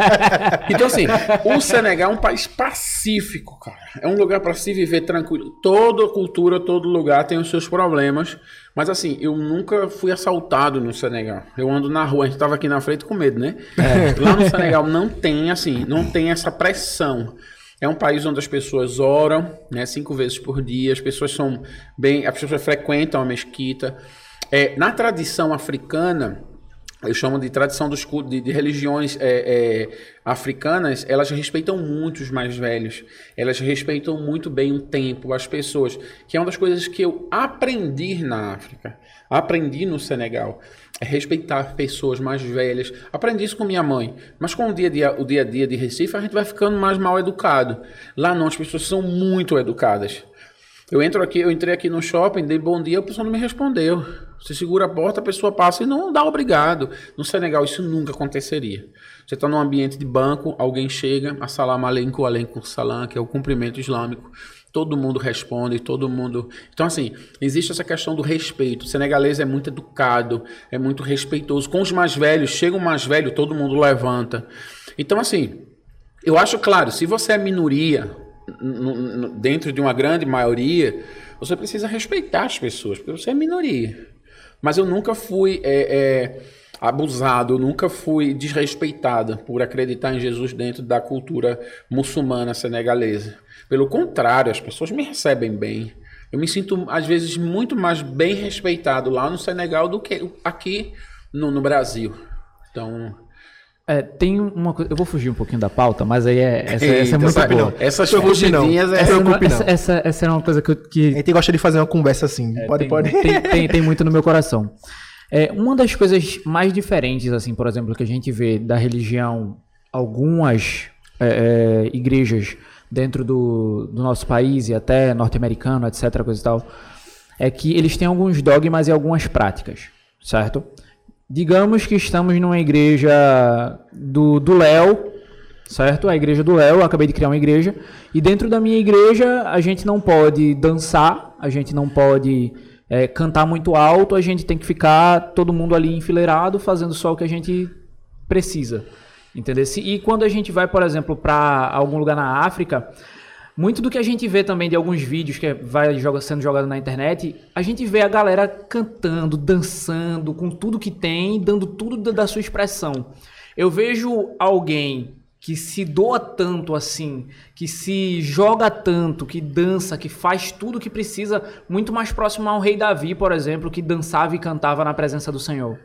então, assim, o Senegal é um país pacífico, cara. É um lugar para se viver tranquilo. Toda cultura, todo lugar tem os seus problemas. Mas, assim, eu nunca fui assaltado no Senegal. Eu ando na rua, a gente tava aqui na frente com medo, né? Lá no Senegal não tem, assim, não tem essa pressão. É um país onde as pessoas oram, né, cinco vezes por dia. As pessoas são bem, as pessoas frequentam a mesquita. É, na tradição africana, eu chamo de tradição dos de, de religiões é, é, africanas, elas respeitam muito os mais velhos. Elas respeitam muito bem o tempo, as pessoas, que é uma das coisas que eu aprendi na África, aprendi no Senegal. É respeitar pessoas mais velhas. Aprendi isso com minha mãe. Mas com o dia, a dia, o dia a dia de Recife, a gente vai ficando mais mal educado. Lá não, as pessoas são muito educadas. Eu entro aqui, eu entrei aqui no shopping, dei bom dia, a pessoa não me respondeu. Você segura a porta, a pessoa passa e não dá obrigado. No Senegal isso nunca aconteceria. Você está num ambiente de banco, alguém chega, assalam aleikum, aleikum salam, que é o cumprimento islâmico. Todo mundo responde, todo mundo. Então, assim, existe essa questão do respeito. O senegalês é muito educado, é muito respeitoso. Com os mais velhos, chega um mais velho, todo mundo levanta. Então, assim, eu acho claro, se você é minoria, no- no- dentro de uma grande maioria, você precisa respeitar as pessoas, porque você é minoria. Mas eu nunca fui é, é, abusado, eu nunca fui desrespeitado por acreditar em Jesus dentro da cultura muçulmana senegalesa. Pelo contrário, as pessoas me recebem bem. Eu me sinto, às vezes, muito mais bem respeitado lá no Senegal do que aqui no, no Brasil. Então, É, tem uma coisa. Eu vou fugir um pouquinho da pauta, mas aí é, essa, essa é Eita, muito sabe, boa. não. Essas fugidinhas é... Essa, não- essa, essa, essa era uma coisa que, eu- A que gente gosta de fazer uma conversa assim. pode, tem, pode. Tem, tem, tem muito no meu coração. É, uma das coisas mais diferentes, assim, por exemplo, que a gente vê da religião, algumas é, é, igrejas dentro do, do nosso país e até norte-americano, etc., coisa e tal, é que eles têm alguns dogmas e algumas práticas, certo? Digamos que estamos numa igreja do do Léo, certo? A igreja do Léo, eu acabei de criar uma igreja, e dentro da minha igreja a gente não pode dançar, a gente não pode é, cantar muito alto, a gente tem que ficar todo mundo ali enfileirado, fazendo só o que a gente precisa. Entendeu? E quando a gente vai, por exemplo, para algum lugar na África, muito do que a gente vê também de alguns vídeos que vai sendo jogado na internet, a gente vê a galera cantando, dançando, com tudo que tem, dando tudo da- da sua expressão. Eu vejo alguém que se doa tanto assim, que se joga tanto, que dança, que faz tudo que precisa, muito mais próximo ao rei Davi, por exemplo, que dançava e cantava na presença do Senhor,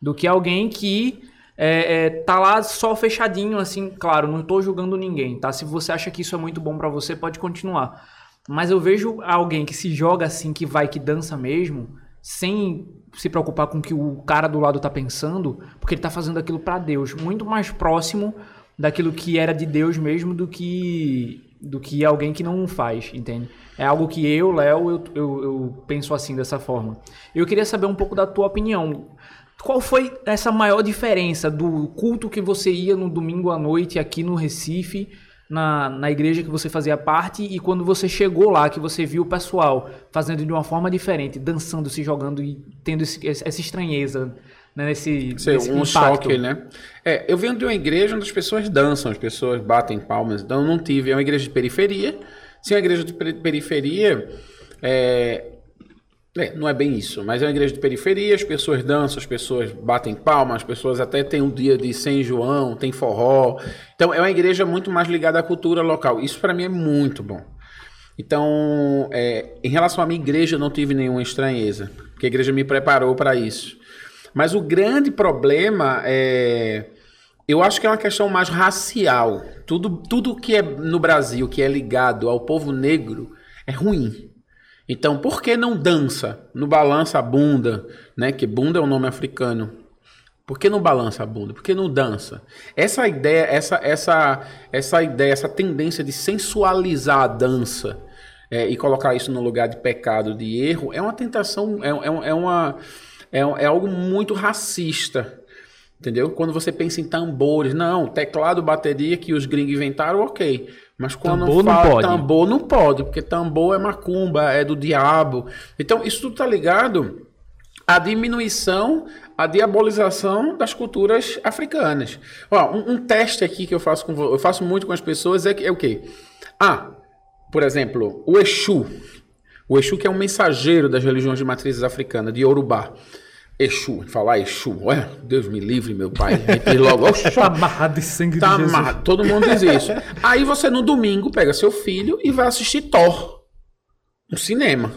do que alguém que é, é, tá lá só fechadinho, assim, claro, não tô julgando ninguém, tá? Se você acha que isso é muito bom pra você, pode continuar. Mas eu vejo alguém que se joga assim, que vai, que dança mesmo, sem se preocupar com o que o cara do lado tá pensando, porque ele tá fazendo aquilo pra Deus, muito mais próximo daquilo que era de Deus mesmo do que do que alguém que não faz, entende? É algo que eu, Léo, eu, eu, eu penso assim dessa forma. Eu queria saber um pouco da tua opinião. Qual foi essa maior diferença do culto que você ia no domingo à noite aqui no Recife, na, na igreja que você fazia parte, e quando você chegou lá, que você viu o pessoal fazendo de uma forma diferente, dançando, se jogando e tendo esse- essa estranheza, né, nesse, Sei, nesse um impacto? choque, né? É, eu venho de uma igreja onde as pessoas dançam, as pessoas batem palmas, então eu não tive. É uma igreja de periferia. Se é uma igreja de peri- periferia, é, é, não é bem isso, mas é uma igreja de periferia, as pessoas dançam, as pessoas batem palmas, as pessoas até têm um dia de São João, tem forró. Então é uma igreja muito mais ligada à cultura local. Isso para mim é muito bom. Então, é, em relação à minha igreja, não tive nenhuma estranheza, porque a igreja me preparou para isso. Mas o grande problema é. Eu acho que é uma questão mais racial. Tudo, tudo que é no Brasil que é ligado ao povo negro é ruim. Então, por que não dança? No balança a bunda, né? Que bunda é um nome africano. Por que não balança a bunda? Por que não dança? Essa ideia, essa, essa, essa ideia, essa tendência de sensualizar a dança é, e colocar isso no lugar de pecado, de erro, é uma tentação, é, é, é uma, é, é algo muito racista. Entendeu? Quando você pensa em tambores, não, teclado, bateria que os gringos inventaram, ok. Mas quando Tambor não fala pode. tambor, não pode, porque tambor é macumba, é do diabo. Então, isso tudo tá ligado à diminuição, à diabolização das culturas africanas. Ó, um, um teste aqui que eu faço com eu faço muito com as pessoas é, que- é o quê? Ah, por exemplo, o Exu. O Exu que é um mensageiro das religiões de matrizes africanas, de Yorubá. Exu, falar Exu, olha, Deus me livre, meu pai. Diz logo, "Oxe, Tá amarrado de sangue Tá de Jesus. amarrado. Todo mundo diz isso. Aí você no domingo pega seu filho e vai assistir Thor. No cinema.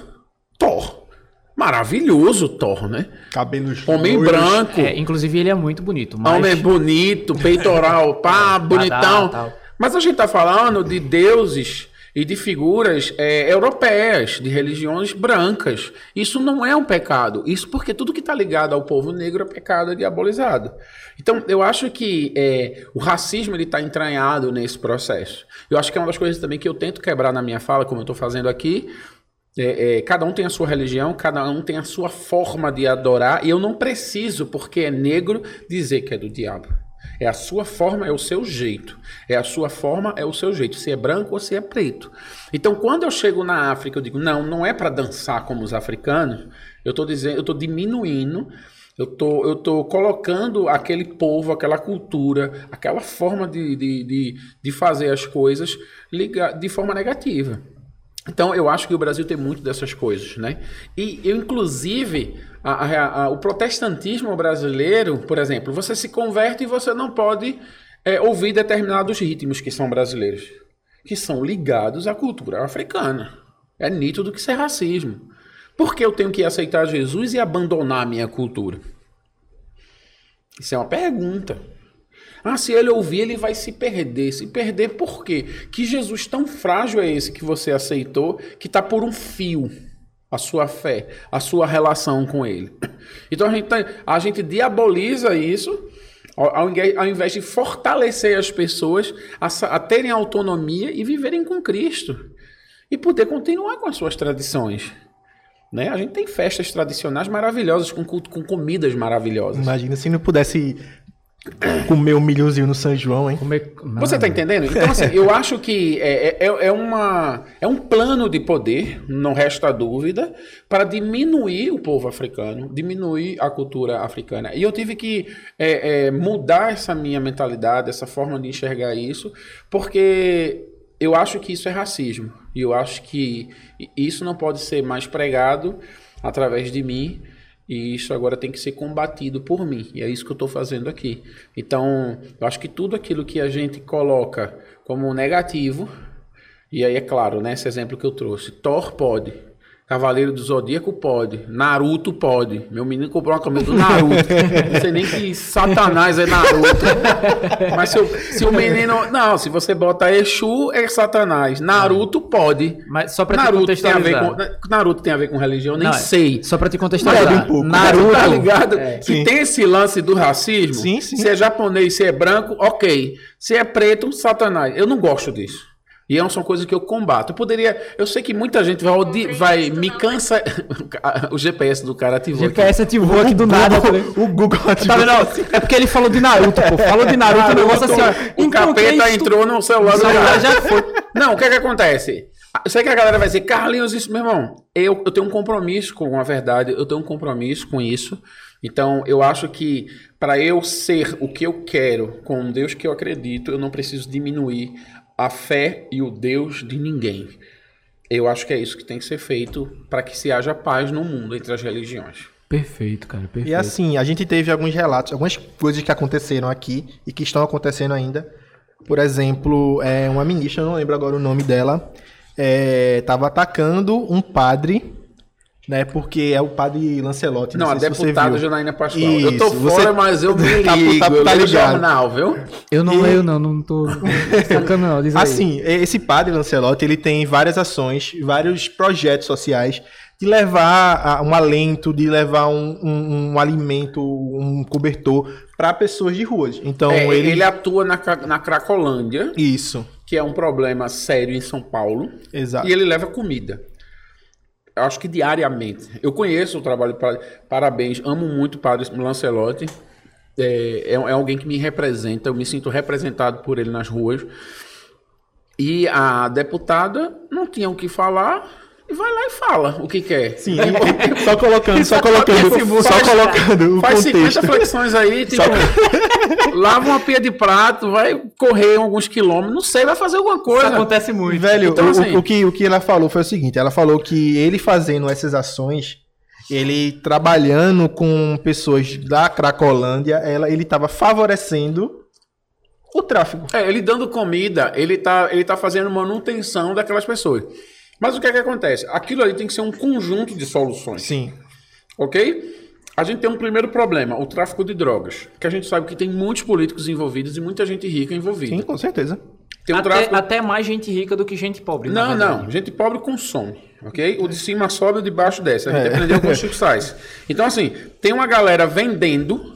Thor. Maravilhoso Thor, né? Cabelos Homem branco. É, inclusive ele é muito bonito, mas... Homem bonito, peitoral, pá, bonitão. tal. Mas a gente tá falando de deuses e de figuras é, europeias, de religiões brancas. Isso não é um pecado. Isso porque tudo que está ligado ao povo negro é pecado, é diabolizado. Então, eu acho que é, o racismo está entranhado nesse processo. Eu acho que é uma das coisas também que eu tento quebrar na minha fala, como eu estou fazendo aqui, é, é, cada um tem a sua religião, cada um tem a sua forma de adorar, e eu não preciso, porque é negro, dizer que é do diabo. É a sua forma, é o seu jeito. É a sua forma, é o seu jeito. Se é branco ou se é preto. Então, quando eu chego na África, eu digo, não, não é para dançar como os africanos. Eu estou dizendo, eu estou diminuindo, eu tô, eu tô colocando aquele povo, aquela cultura, aquela forma de, de, de, de fazer as coisas de forma negativa. Então, eu acho que o Brasil tem muito dessas coisas, né? E eu, inclusive, a- a- a- o protestantismo brasileiro, por exemplo, você se converte e você não pode é, ouvir determinados ritmos que são brasileiros, que são ligados à cultura africana. É nítido que isso é racismo. Por que eu tenho que aceitar Jesus e abandonar a minha cultura? Isso é uma pergunta. Ah, se ele ouvir, ele vai se perder. Se perder por quê? Que Jesus tão frágil é esse que você aceitou, que está por um fio a sua fé, a sua relação com ele. Então a gente, a gente diaboliza isso ao, invés- ao invés de fortalecer as pessoas a, a terem autonomia e viverem com Cristo. E poder continuar com as suas tradições. Né? A gente tem festas tradicionais maravilhosas, com, culto- com comidas maravilhosas. Imagina se não pudesse comer um milhozinho no São João, hein? Comer- Você tá entendendo? Então, assim, eu acho que é, é, é, uma, é um plano de poder, não resta dúvida, para diminuir o povo africano, diminuir a cultura africana. E eu tive que é, é, mudar essa minha mentalidade, essa forma de enxergar isso, porque eu acho que isso é racismo. E eu acho que isso não pode ser mais pregado através de mim. E isso agora tem que ser combatido por mim. E é isso que eu estou fazendo aqui. Então, eu acho que tudo aquilo que a gente coloca como negativo, e aí é claro, né, esse exemplo que eu trouxe, Thor pode. Cavaleiro do Zodíaco pode. Naruto pode. Meu menino comprou uma camisa do Naruto. Não sei nem que Satanás é Naruto. Mas se, o- se o menino. Não, se você bota Exu, é Satanás. Naruto pode. Mas só pra te Naruto tem a ver contextualizar. com. Naruto tem a ver com religião, nem Não, sei. Só pra te contextualizar. um pouco. Naruto. tá ligado? É. que Sim. tem esse lance do racismo. Sim, sim. Se é japonês, se é branco, ok. Se é preto, satanás. Eu não gosto disso. E é são coisas que eu combato. Eu poderia. Eu sei que muita gente vai, odi- vai me cansa. o GPS do cara ativou. aqui. GPS ativou aqui do nada. O Google Tá vendo? É porque ele falou de Naruto, pô. Falou de Naruto, o negócio assim, ó. O Encontrei capeta isto- entrou no celular do celular cara. já foi. Não, o que é que acontece? Eu sei que a galera vai dizer, Carlinhos, isso, meu irmão, eu, eu tenho um compromisso com a verdade, eu tenho um compromisso com isso. Então, eu acho que para eu ser o que eu quero, com Deus que eu acredito, eu não preciso diminuir a fé e o Deus de ninguém. Eu acho que é isso que tem que ser feito para que se haja paz no mundo entre as religiões. Perfeito, cara, perfeito. E assim, a gente teve alguns relatos, algumas coisas que aconteceram aqui e que estão acontecendo ainda. Por exemplo, é, uma ministra, eu não lembro agora o nome dela, estava atacando um padre, né? Porque é o padre Lancelotti. Não, a sei se você deputada. Janaína Pascoal. eu tô Isso, fora, você- mas eu me Tá- ligo. tá- eu tá o ligado. jornal, viu? Eu não E- leio, não, não tô focando, não. Diz aí. Assim, esse padre Lancelotti, ele tem várias ações, vários projetos sociais de levar a- um alento, de levar um, um- um alimento, um cobertor para pessoas de ruas. Então, É, ele... ele... atua na, na Cracolândia, Isso, que é um problema sério em São Paulo, exato. e ele leva comida. Acho que diariamente. Eu conheço o trabalho do padre. Parabéns, amo muito o padre Lancelotti. É, é, é alguém que me representa, eu me sinto representado por ele nas ruas. E a deputada não tinha o que falar e vai lá e fala o que quer. Sim, e- só colocando, só colocando, só Faz- colocando o Faz 50 contexto. flexões aí, tipo, lava uma pia de prato, vai correr alguns quilômetros, não sei, vai fazer alguma Isso coisa. acontece muito. Velho, Então, o, assim- o que, o que ela falou foi o seguinte: ela falou que ele fazendo essas ações, ele trabalhando com pessoas da Cracolândia, ela, ele estava favorecendo o tráfico. É, ele dando comida, ele tá, ele tá fazendo manutenção daquelas pessoas. Mas o que é que acontece? Aquilo ali tem que ser um conjunto de soluções, Sim. ok? A gente tem um primeiro problema, o tráfico de drogas, que a gente sabe que tem muitos políticos envolvidos e muita gente rica envolvida. Sim, com certeza. Tem um até, tráfico... até mais gente rica do que gente pobre. Não, não. Gente pobre consome, ok? O de cima sobe, o de baixo desce. A gente É. aprendeu com o Chico Sainz. Então, assim, tem uma galera vendendo,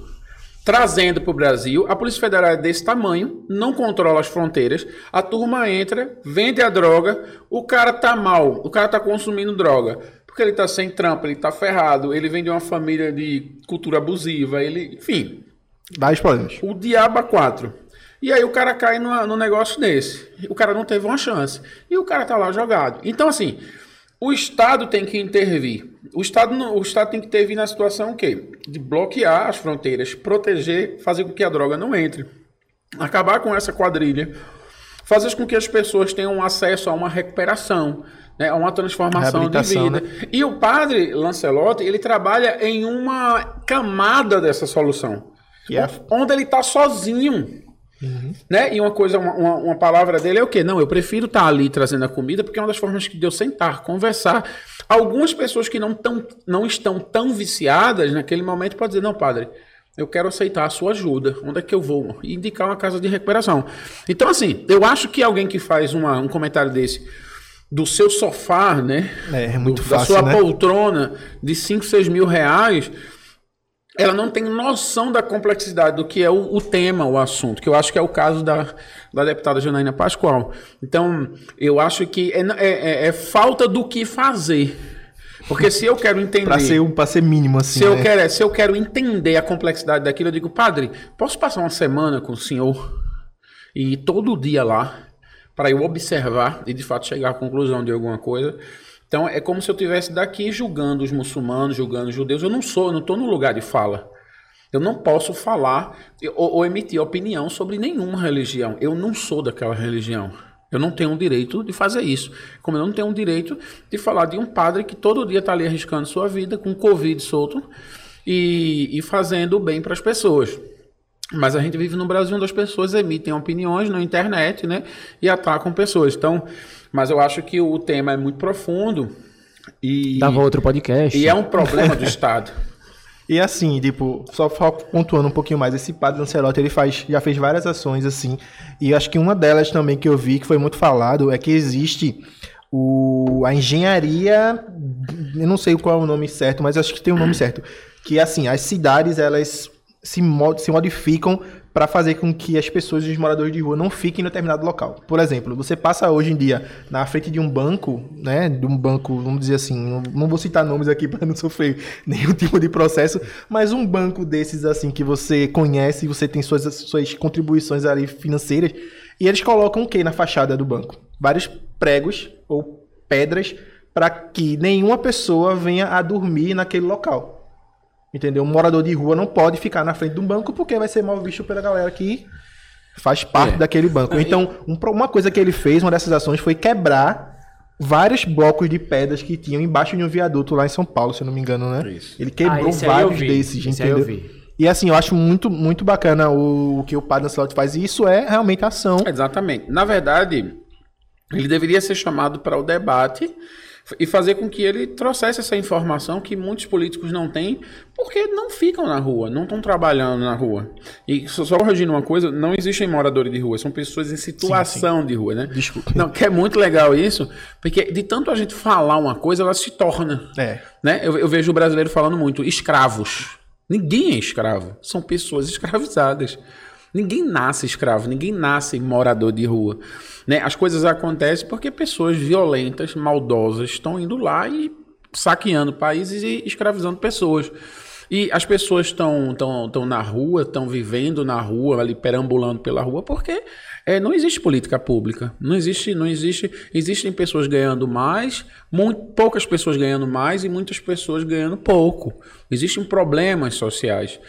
trazendo para o Brasil. A Polícia Federal é desse tamanho, não controla as fronteiras. A turma entra, vende a droga, o cara tá mal, o cara tá consumindo droga. Porque ele tá sem trampo, ele tá ferrado, ele vem de uma família de cultura abusiva, ele... Enfim, Vários problemas. o diabo a quatro. E aí o cara cai numa, num negócio desse. O cara não teve uma chance. E o cara tá lá jogado. Então, assim, o Estado tem que intervir. O Estado, não- o Estado tem que intervir na situação o quê? De bloquear as fronteiras, proteger, fazer com que a droga não entre. Acabar com essa quadrilha. Fazer com que as pessoas tenham acesso a uma recuperação, né, a uma transformação de vida. E o padre Lancelotti, ele trabalha em uma camada dessa solução. Que é Onde ele está sozinho. Né? E uma coisa, uma, uma, palavra dele é o quê? Não, eu prefiro estar ali trazendo a comida, porque é uma das formas que deu sentar, conversar. Algumas pessoas que não, tão, não estão tão viciadas naquele momento podem dizer, não, padre, eu quero aceitar a sua ajuda. Onde é que eu vou? E indicar uma casa de recuperação. Então, assim, eu acho que alguém que faz uma, um comentário desse do seu sofá, né? É, é muito Do- da fácil, sua né? poltrona de 5, 6 mil reais, ela não tem noção da complexidade do que é o, o tema, o assunto, que eu acho que é o caso da, da deputada Janaína Pascoal. Então, eu acho que é, é- é- é falta do que fazer. Porque se eu quero entender. Pra ser, um- pra ser mínimo, assim. Se eu, né? quero, se eu quero entender a complexidade daquilo, eu digo, padre, posso passar uma semana com o senhor e todo dia lá para eu observar e de fato chegar à conclusão de alguma coisa? Então é como se eu estivesse daqui julgando os muçulmanos, julgando os judeus. Eu não sou, eu não estou no lugar de fala. Eu não posso falar ou, ou emitir opinião sobre nenhuma religião. Eu não sou daquela religião. Eu não tenho o direito de fazer isso. Como eu não tenho o direito de falar de um padre que todo dia está ali arriscando sua vida com Covid solto e, e fazendo bem para as pessoas. Mas a gente vive num Brasil onde as pessoas emitem opiniões na internet, né? E atacam pessoas. Então, mas eu acho que o tema é muito profundo. E, Dava outro podcast. e é um problema do Estado. E assim, tipo, só pontuando um pouquinho mais, esse padre Lancelotti, ele faz, já fez várias ações assim, e acho que uma delas também que eu vi, que foi muito falado, é que existe o, a engenharia, eu não sei qual é o nome certo, mas acho que tem um nome certo, que assim, as cidades, elas se, mo- se modificam para fazer com que as pessoas e os moradores de rua não fiquem em determinado local. Por exemplo, você passa hoje em dia na frente de um banco, né, de um banco, vamos dizer assim, não, não vou citar nomes aqui para não sofrer nenhum tipo de processo, mas um banco desses assim que você conhece, você tem suas, suas contribuições ali financeiras, e eles colocam o que na fachada do banco? Vários pregos ou pedras para que nenhuma pessoa venha a dormir naquele local. Entendeu? Um morador de rua não pode ficar na frente de um banco porque vai ser mal visto pela galera que faz parte É. daquele banco. Então, um uma coisa que ele fez, uma dessas ações, foi quebrar vários blocos de pedras que tinham embaixo de um viaduto lá em São Paulo, se eu não me engano, né? Isso. Ele quebrou Ah, esse aí eu vários vi. desses, Esse aí eu entendeu? vi. E assim, eu acho muito, muito bacana o, o que o Padre Lancelot faz. E isso é realmente ação. Exatamente. Na verdade, ele deveria ser chamado para o debate e fazer com que ele trouxesse essa informação que muitos políticos não têm, porque não ficam na rua, não estão trabalhando na rua. E só, só corrigindo uma coisa, não existem moradores de rua, são pessoas em situação de rua, né? Desculpa. Não, que é muito legal isso, porque de tanto a gente falar uma coisa, ela se torna. É. Né? Eu, eu vejo o brasileiro falando muito, escravos. Ninguém é escravo, são pessoas escravizadas. Ninguém nasce escravo, ninguém nasce morador de rua. Né? As coisas acontecem porque pessoas violentas, maldosas, estão indo lá e saqueando países e escravizando pessoas. E as pessoas estão tão, tão na rua, estão vivendo na rua, ali perambulando pela rua, porque é, não existe política pública. Não existe, não existe. Existem pessoas ganhando mais, muito, poucas pessoas ganhando mais e muitas pessoas ganhando pouco. Existem problemas sociais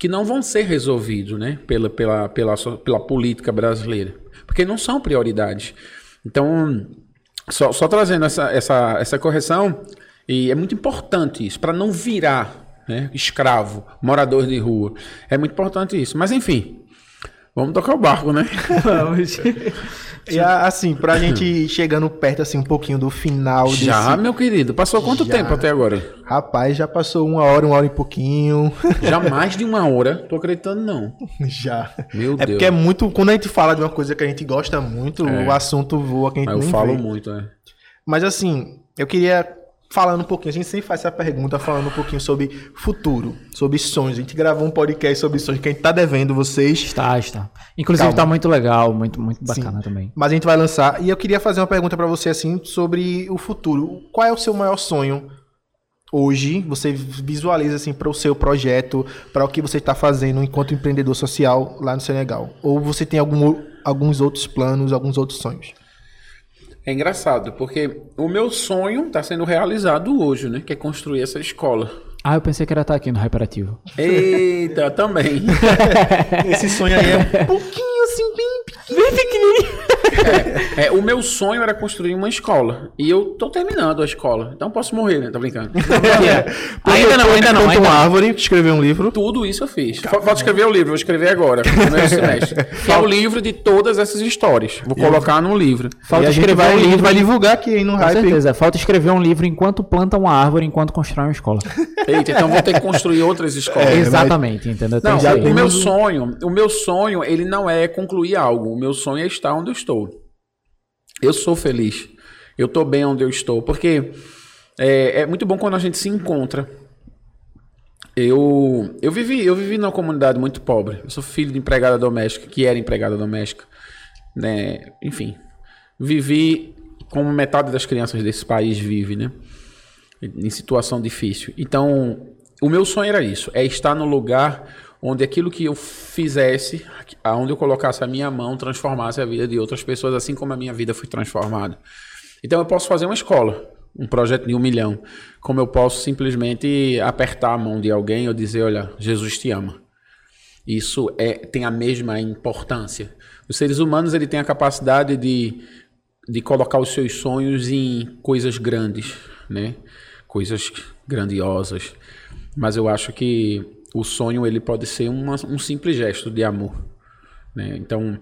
que não vão ser resolvidos né, pela, pela, pela, pela política brasileira, porque não são prioridades. Então, só, só trazendo essa, essa, essa correção, e é muito importante isso, para não virar né, escravo, morador de rua. É muito importante isso. Mas, enfim, vamos tocar o barco, né? Vamos. E assim, pra gente ir chegando perto assim um pouquinho do final Já, desse. meu querido, passou quanto Já. tempo até agora? Rapaz, já passou uma hora, uma hora e pouquinho. Já mais de uma hora, tô acreditando não. já. Meu É Deus. porque é muito. Quando a gente fala de uma coisa que a gente gosta muito, É. o assunto voa que a gente Mas eu falo vê. muito, né? Mas assim, eu queria falando um pouquinho, a gente sempre faz essa pergunta falando um pouquinho sobre futuro, sobre sonhos. A gente gravou um podcast sobre sonhos que a gente tá devendo vocês, Está, está. Inclusive Calma. tá muito legal, muito, muito Sim. bacana também. mas a gente vai lançar. E eu queria fazer uma pergunta pra você assim sobre o futuro. Qual é o seu maior sonho hoje? Você visualiza assim para o seu projeto, para o que você está fazendo enquanto empreendedor social lá no Senegal? Ou você tem algum, alguns outros planos, alguns outros sonhos? É engraçado, porque o meu sonho está sendo realizado hoje, né? Que é construir essa escola. Ah, eu pensei que era estar aqui no Hyperativo. Eita, também. Esse sonho aí é um pouquinho assim bem É, é, o meu sonho era construir uma escola. E eu tô terminando a escola. Então posso morrer, né? Tá brincando. ainda não, ainda não, Planta ainda uma não. árvore, escrever um livro. Tudo isso eu fiz. Fa- Falta escrever o livro, vou escrever agora, primeiro semestre. Que é o livro de todas essas histórias. Vou colocar no livro. Falta e a gente escrever vai, um a gente livro. vai divulgar aqui hein, no Com Hype. certeza. Falta escrever um livro enquanto planta uma árvore, enquanto constrói uma escola. Eita, então vou ter que construir outras escolas. É, Exatamente, entendeu? Tem Não, o meu sonho, o meu sonho, ele não é concluir algo. O meu sonho é estar onde eu estou. Eu sou feliz. Eu estou bem onde eu estou. Porque é, é muito bom quando a gente se encontra. Eu, eu vivi, eu vivi numa comunidade muito pobre. Eu sou filho de empregada doméstica, que era empregada doméstica, né? Enfim, vivi como metade das crianças desse país vive, né? Em situação difícil. Então, o meu sonho era isso, é estar no lugar onde aquilo que eu fizesse, aonde eu colocasse a minha mão, transformasse a vida de outras pessoas, assim como a minha vida foi transformada. Então, eu posso fazer uma escola, um projeto de um milhão, como eu posso simplesmente apertar a mão de alguém ou dizer, olha, Jesus te ama. Isso é, tem a mesma importância. Os seres humanos ele tem a capacidade de, de colocar os seus sonhos em coisas grandes, né? Coisas grandiosas. Mas eu acho que o sonho ele pode ser uma, um simples gesto de amor. Né? Então,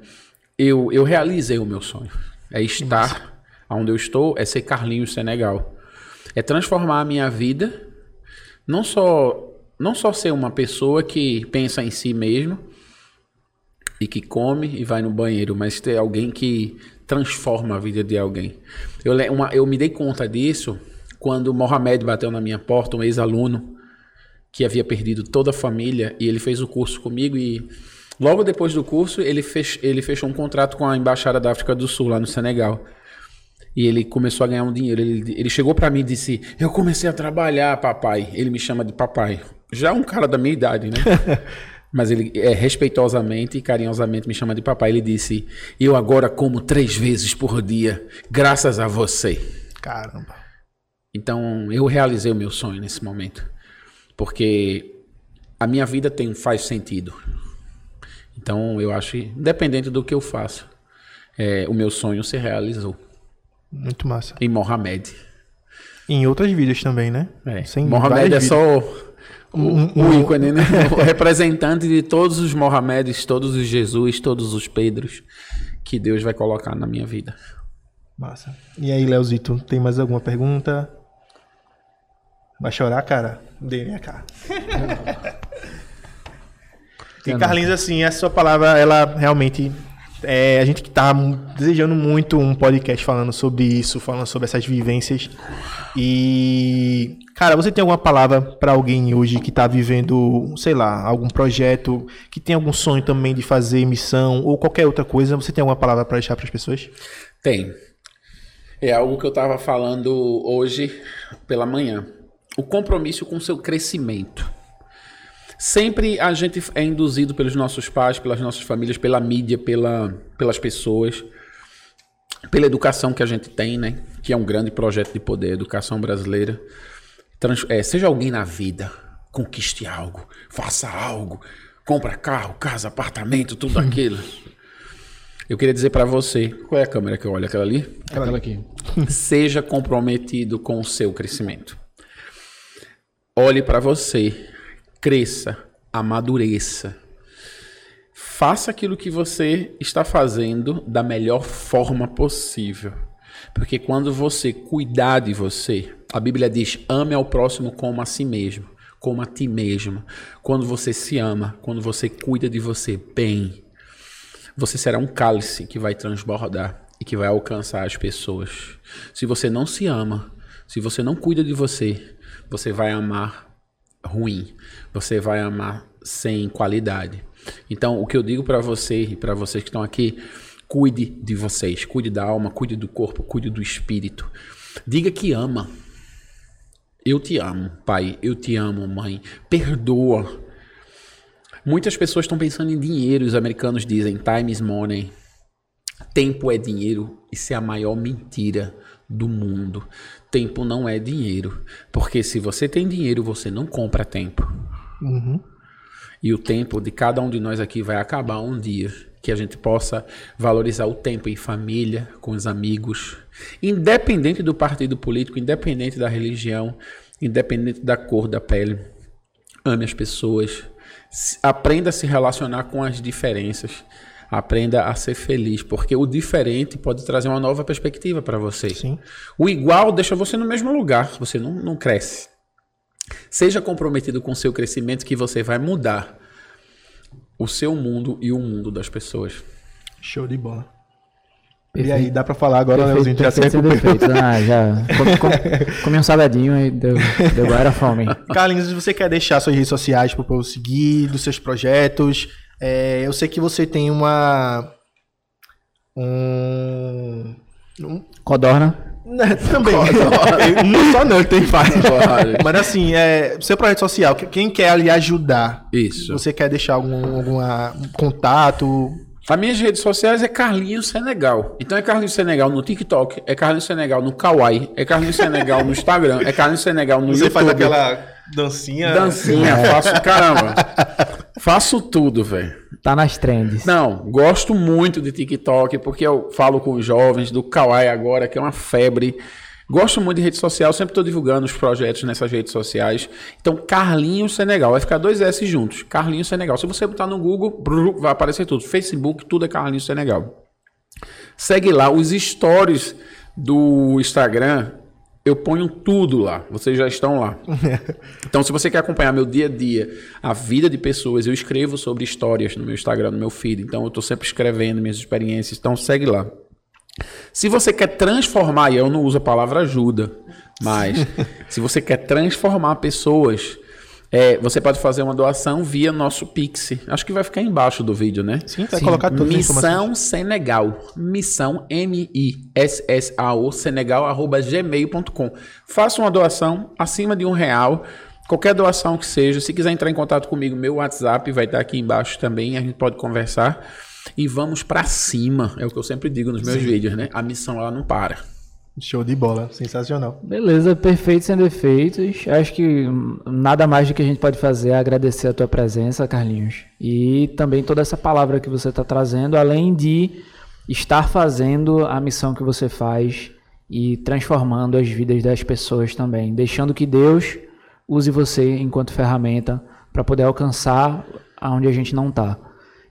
eu, eu realizei o meu sonho. É estar onde eu estou, é ser Carlinhos Senegal. é transformar a minha vida, não só não só ser uma pessoa que pensa em si mesmo e que come e vai no banheiro, mas ter alguém que transforma a vida de alguém. Eu, uma- eu me dei conta disso quando Mohamed bateu na minha porta, um ex-aluno que havia perdido toda a família e ele fez o curso comigo e logo depois do curso ele, fech, ele fechou um contrato com a embaixada da África do Sul lá no Senegal. E ele começou a ganhar um dinheiro. Ele, ele chegou pra mim e disse: Eu comecei a trabalhar, papai. Ele me chama de papai. Já um cara da minha idade, né? Mas ele é, respeitosamente e carinhosamente me chama de papai. Ele disse: Eu agora como três vezes por dia, graças a você. Caramba. Então eu realizei o meu sonho nesse momento. Porque a minha vida tem, faz sentido. Então eu acho que, independente do que eu faço, é, o meu sonho se realizou. Muito massa. Em Mohamed. Em outras vidas também, né? É. Sem Mohamed é só o, Um- o um- ícone, né? o representante de todos os Mohamedes, todos os Jesus, todos os Pedros que Deus vai colocar na minha vida. Massa. E aí, Leozito, tem mais alguma pergunta? Vai chorar, cara? Dê minha cara. e Carlinhos, assim, a sua palavra, ela realmente. É, a gente que tá desejando muito um podcast falando sobre isso, falando sobre essas vivências. E, cara, você tem alguma palavra pra alguém hoje que tá vivendo, sei lá, algum projeto, que tem algum sonho também de fazer missão ou qualquer outra coisa? Você tem alguma palavra pra deixar pras pessoas? Tem. É algo que eu estava falando hoje pela manhã. O compromisso com o seu crescimento. Sempre a gente é induzido pelos nossos pais, pelas nossas famílias, pela mídia, pela, pelas pessoas, pela educação que a gente tem, né? Que é um grande projeto de poder, a educação brasileira. Trans- é, seja alguém na vida, conquiste algo, faça algo, compra carro, casa, apartamento, tudo aquilo. Eu queria dizer pra você, qual é a câmera que eu olho? Aquela ali? Aquela aqui. Seja comprometido com o seu crescimento. Olhe para você, cresça, amadureça. Faça aquilo que você está fazendo da melhor forma possível. Porque quando você cuidar de você, a Bíblia diz: ame ao próximo como a si mesmo, como a ti mesmo. Quando você se ama, quando você cuida de você bem, você será um cálice que vai transbordar e que vai alcançar as pessoas. Se você não se ama, se você não cuida de você, você vai amar ruim. Você vai amar sem qualidade. Então, o que eu digo para você e para vocês que estão aqui, cuide de vocês, cuide da alma, cuide do corpo, cuide do espírito. Diga que ama. Eu te amo, pai. Eu te amo, mãe. Perdoa. Muitas pessoas estão pensando em dinheiro. Os americanos dizem time is money. Tempo é dinheiro. Isso é a maior mentira do mundo. Tempo não é dinheiro. Porque se você tem dinheiro, você não compra tempo. Uhum. E o tempo de cada um de nós aqui vai acabar um dia. Que a gente possa valorizar o tempo em família, com os amigos, independente do partido político, independente da religião, independente da cor da pele. Ame as pessoas. Aprenda a se relacionar com as diferenças. Aprenda a ser feliz, porque o diferente pode trazer uma nova perspectiva para você. Sim. O igual deixa você no mesmo lugar, você não, não cresce. Seja comprometido com o seu crescimento que você vai mudar o seu mundo e o mundo das pessoas. Show de bola. E Perfeito. aí, dá pra falar agora, Perfeito, Leozinho? Já se perfeito, recuperou. perfeito. Ah, já. Comi, comi- comi um saladinho e deu, deu agora fome. Carlinhos, se você quer deixar suas redes sociais para o povo seguir, dos seus projetos, é, eu sei que você tem uma. Um. um Codorna. né, também. não só não, tem vários. Mas assim, é, seu projeto social, que- quem quer lhe ajudar, Isso. você quer deixar algum alguma, um contato? As minhas redes sociais é Carlinhos Senegal. Então é Carlinhos Senegal no TikTok, é Carlinhos Senegal no Kawaii, é Carlinhos Senegal no Instagram, é Carlinhos Senegal no Você YouTube. faz aquela dancinha. dancinha, faço caramba. faço tudo, velho. Tá nas trends. Não, gosto muito de TikTok, porque eu falo com os jovens do Kawaii agora, que é uma febre. Gosto muito de rede social, sempre estou divulgando os projetos nessas redes sociais. Então, Carlinhos Senegal, vai ficar dois S juntos. Carlinhos Senegal. Se você botar no Google, vai aparecer tudo. Facebook, tudo é Carlinhos Senegal. Segue lá os stories do Instagram. Eu ponho tudo lá, vocês já estão lá. Então, se você quer acompanhar meu dia a dia, a vida de pessoas, eu escrevo sobre histórias no meu Instagram, no meu feed. Então, eu estou sempre escrevendo minhas experiências. Então, segue lá. Se você quer transformar, e eu não uso a palavra ajuda, mas se você quer transformar pessoas, é, você pode fazer uma doação via nosso Pix. Acho que vai ficar embaixo do vídeo, né? Sim, vai colocar todas as Missão. Senegal. Missão M-I-S-S-A-O Senegal arroba gmail.com. Faça uma doação acima de um real. Qualquer doação que seja. Se quiser entrar em contato comigo, meu WhatsApp vai estar aqui embaixo também. A gente pode conversar. E vamos pra cima. É o que eu sempre digo nos meus vídeos, né? A missão ela não para. Show de bola, sensacional. Beleza, perfeito sem defeitos. Acho que nada mais do que a gente pode fazer é agradecer a tua presença, Carlinhos. E também toda essa palavra que você está trazendo, além de estar fazendo a missão que você faz e transformando as vidas das pessoas também, deixando que Deus use você enquanto ferramenta para poder alcançar aonde a gente não está.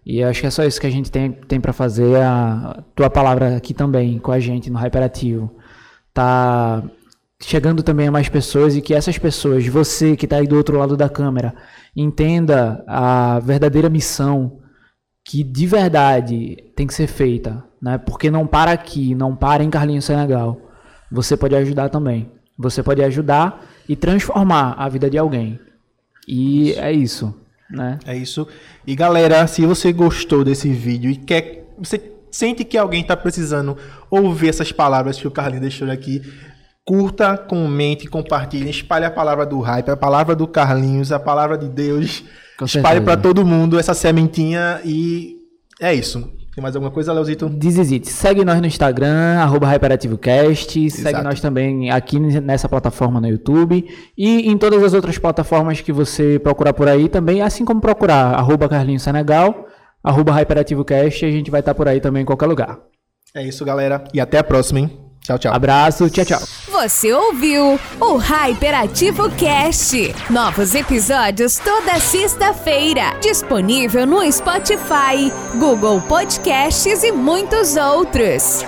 E acho que é só isso que a gente tem, tem para fazer. A tua palavra aqui também com a gente no Hyperativo tá chegando também a mais pessoas e que essas pessoas, você que está aí do outro lado da câmera, entenda a verdadeira missão que de verdade tem que ser feita, né? Porque não para aqui, não para em Carlinhos Senegal. Você pode ajudar também. Você pode ajudar e transformar a vida de alguém. E é isso, né? É isso. E galera, se você gostou desse vídeo e quer. Você sente que alguém está precisando ouvir essas palavras que o Carlinhos deixou aqui, curta, comente, compartilhe, espalhe a palavra do hype, a palavra do Carlinhos, a palavra de Deus. Com espalhe para todo mundo essa sementinha e é isso. Tem mais alguma coisa, Leozito? It. Segue nós no Instagram, arroba HyperativoCast. Segue nós também aqui nessa plataforma no YouTube. E em todas as outras plataformas que você procurar por aí também, assim como procurar arroba Carlinhos Senegal, arroba HyperativoCast, a gente vai estar por aí também em qualquer lugar. É isso, galera. E até a próxima, hein? Tchau, tchau. Abraço, tchau, tchau. Você ouviu o Hyperativo Cast. Novos episódios toda sexta-feira. Disponível no Spotify, Google Podcasts e muitos outros.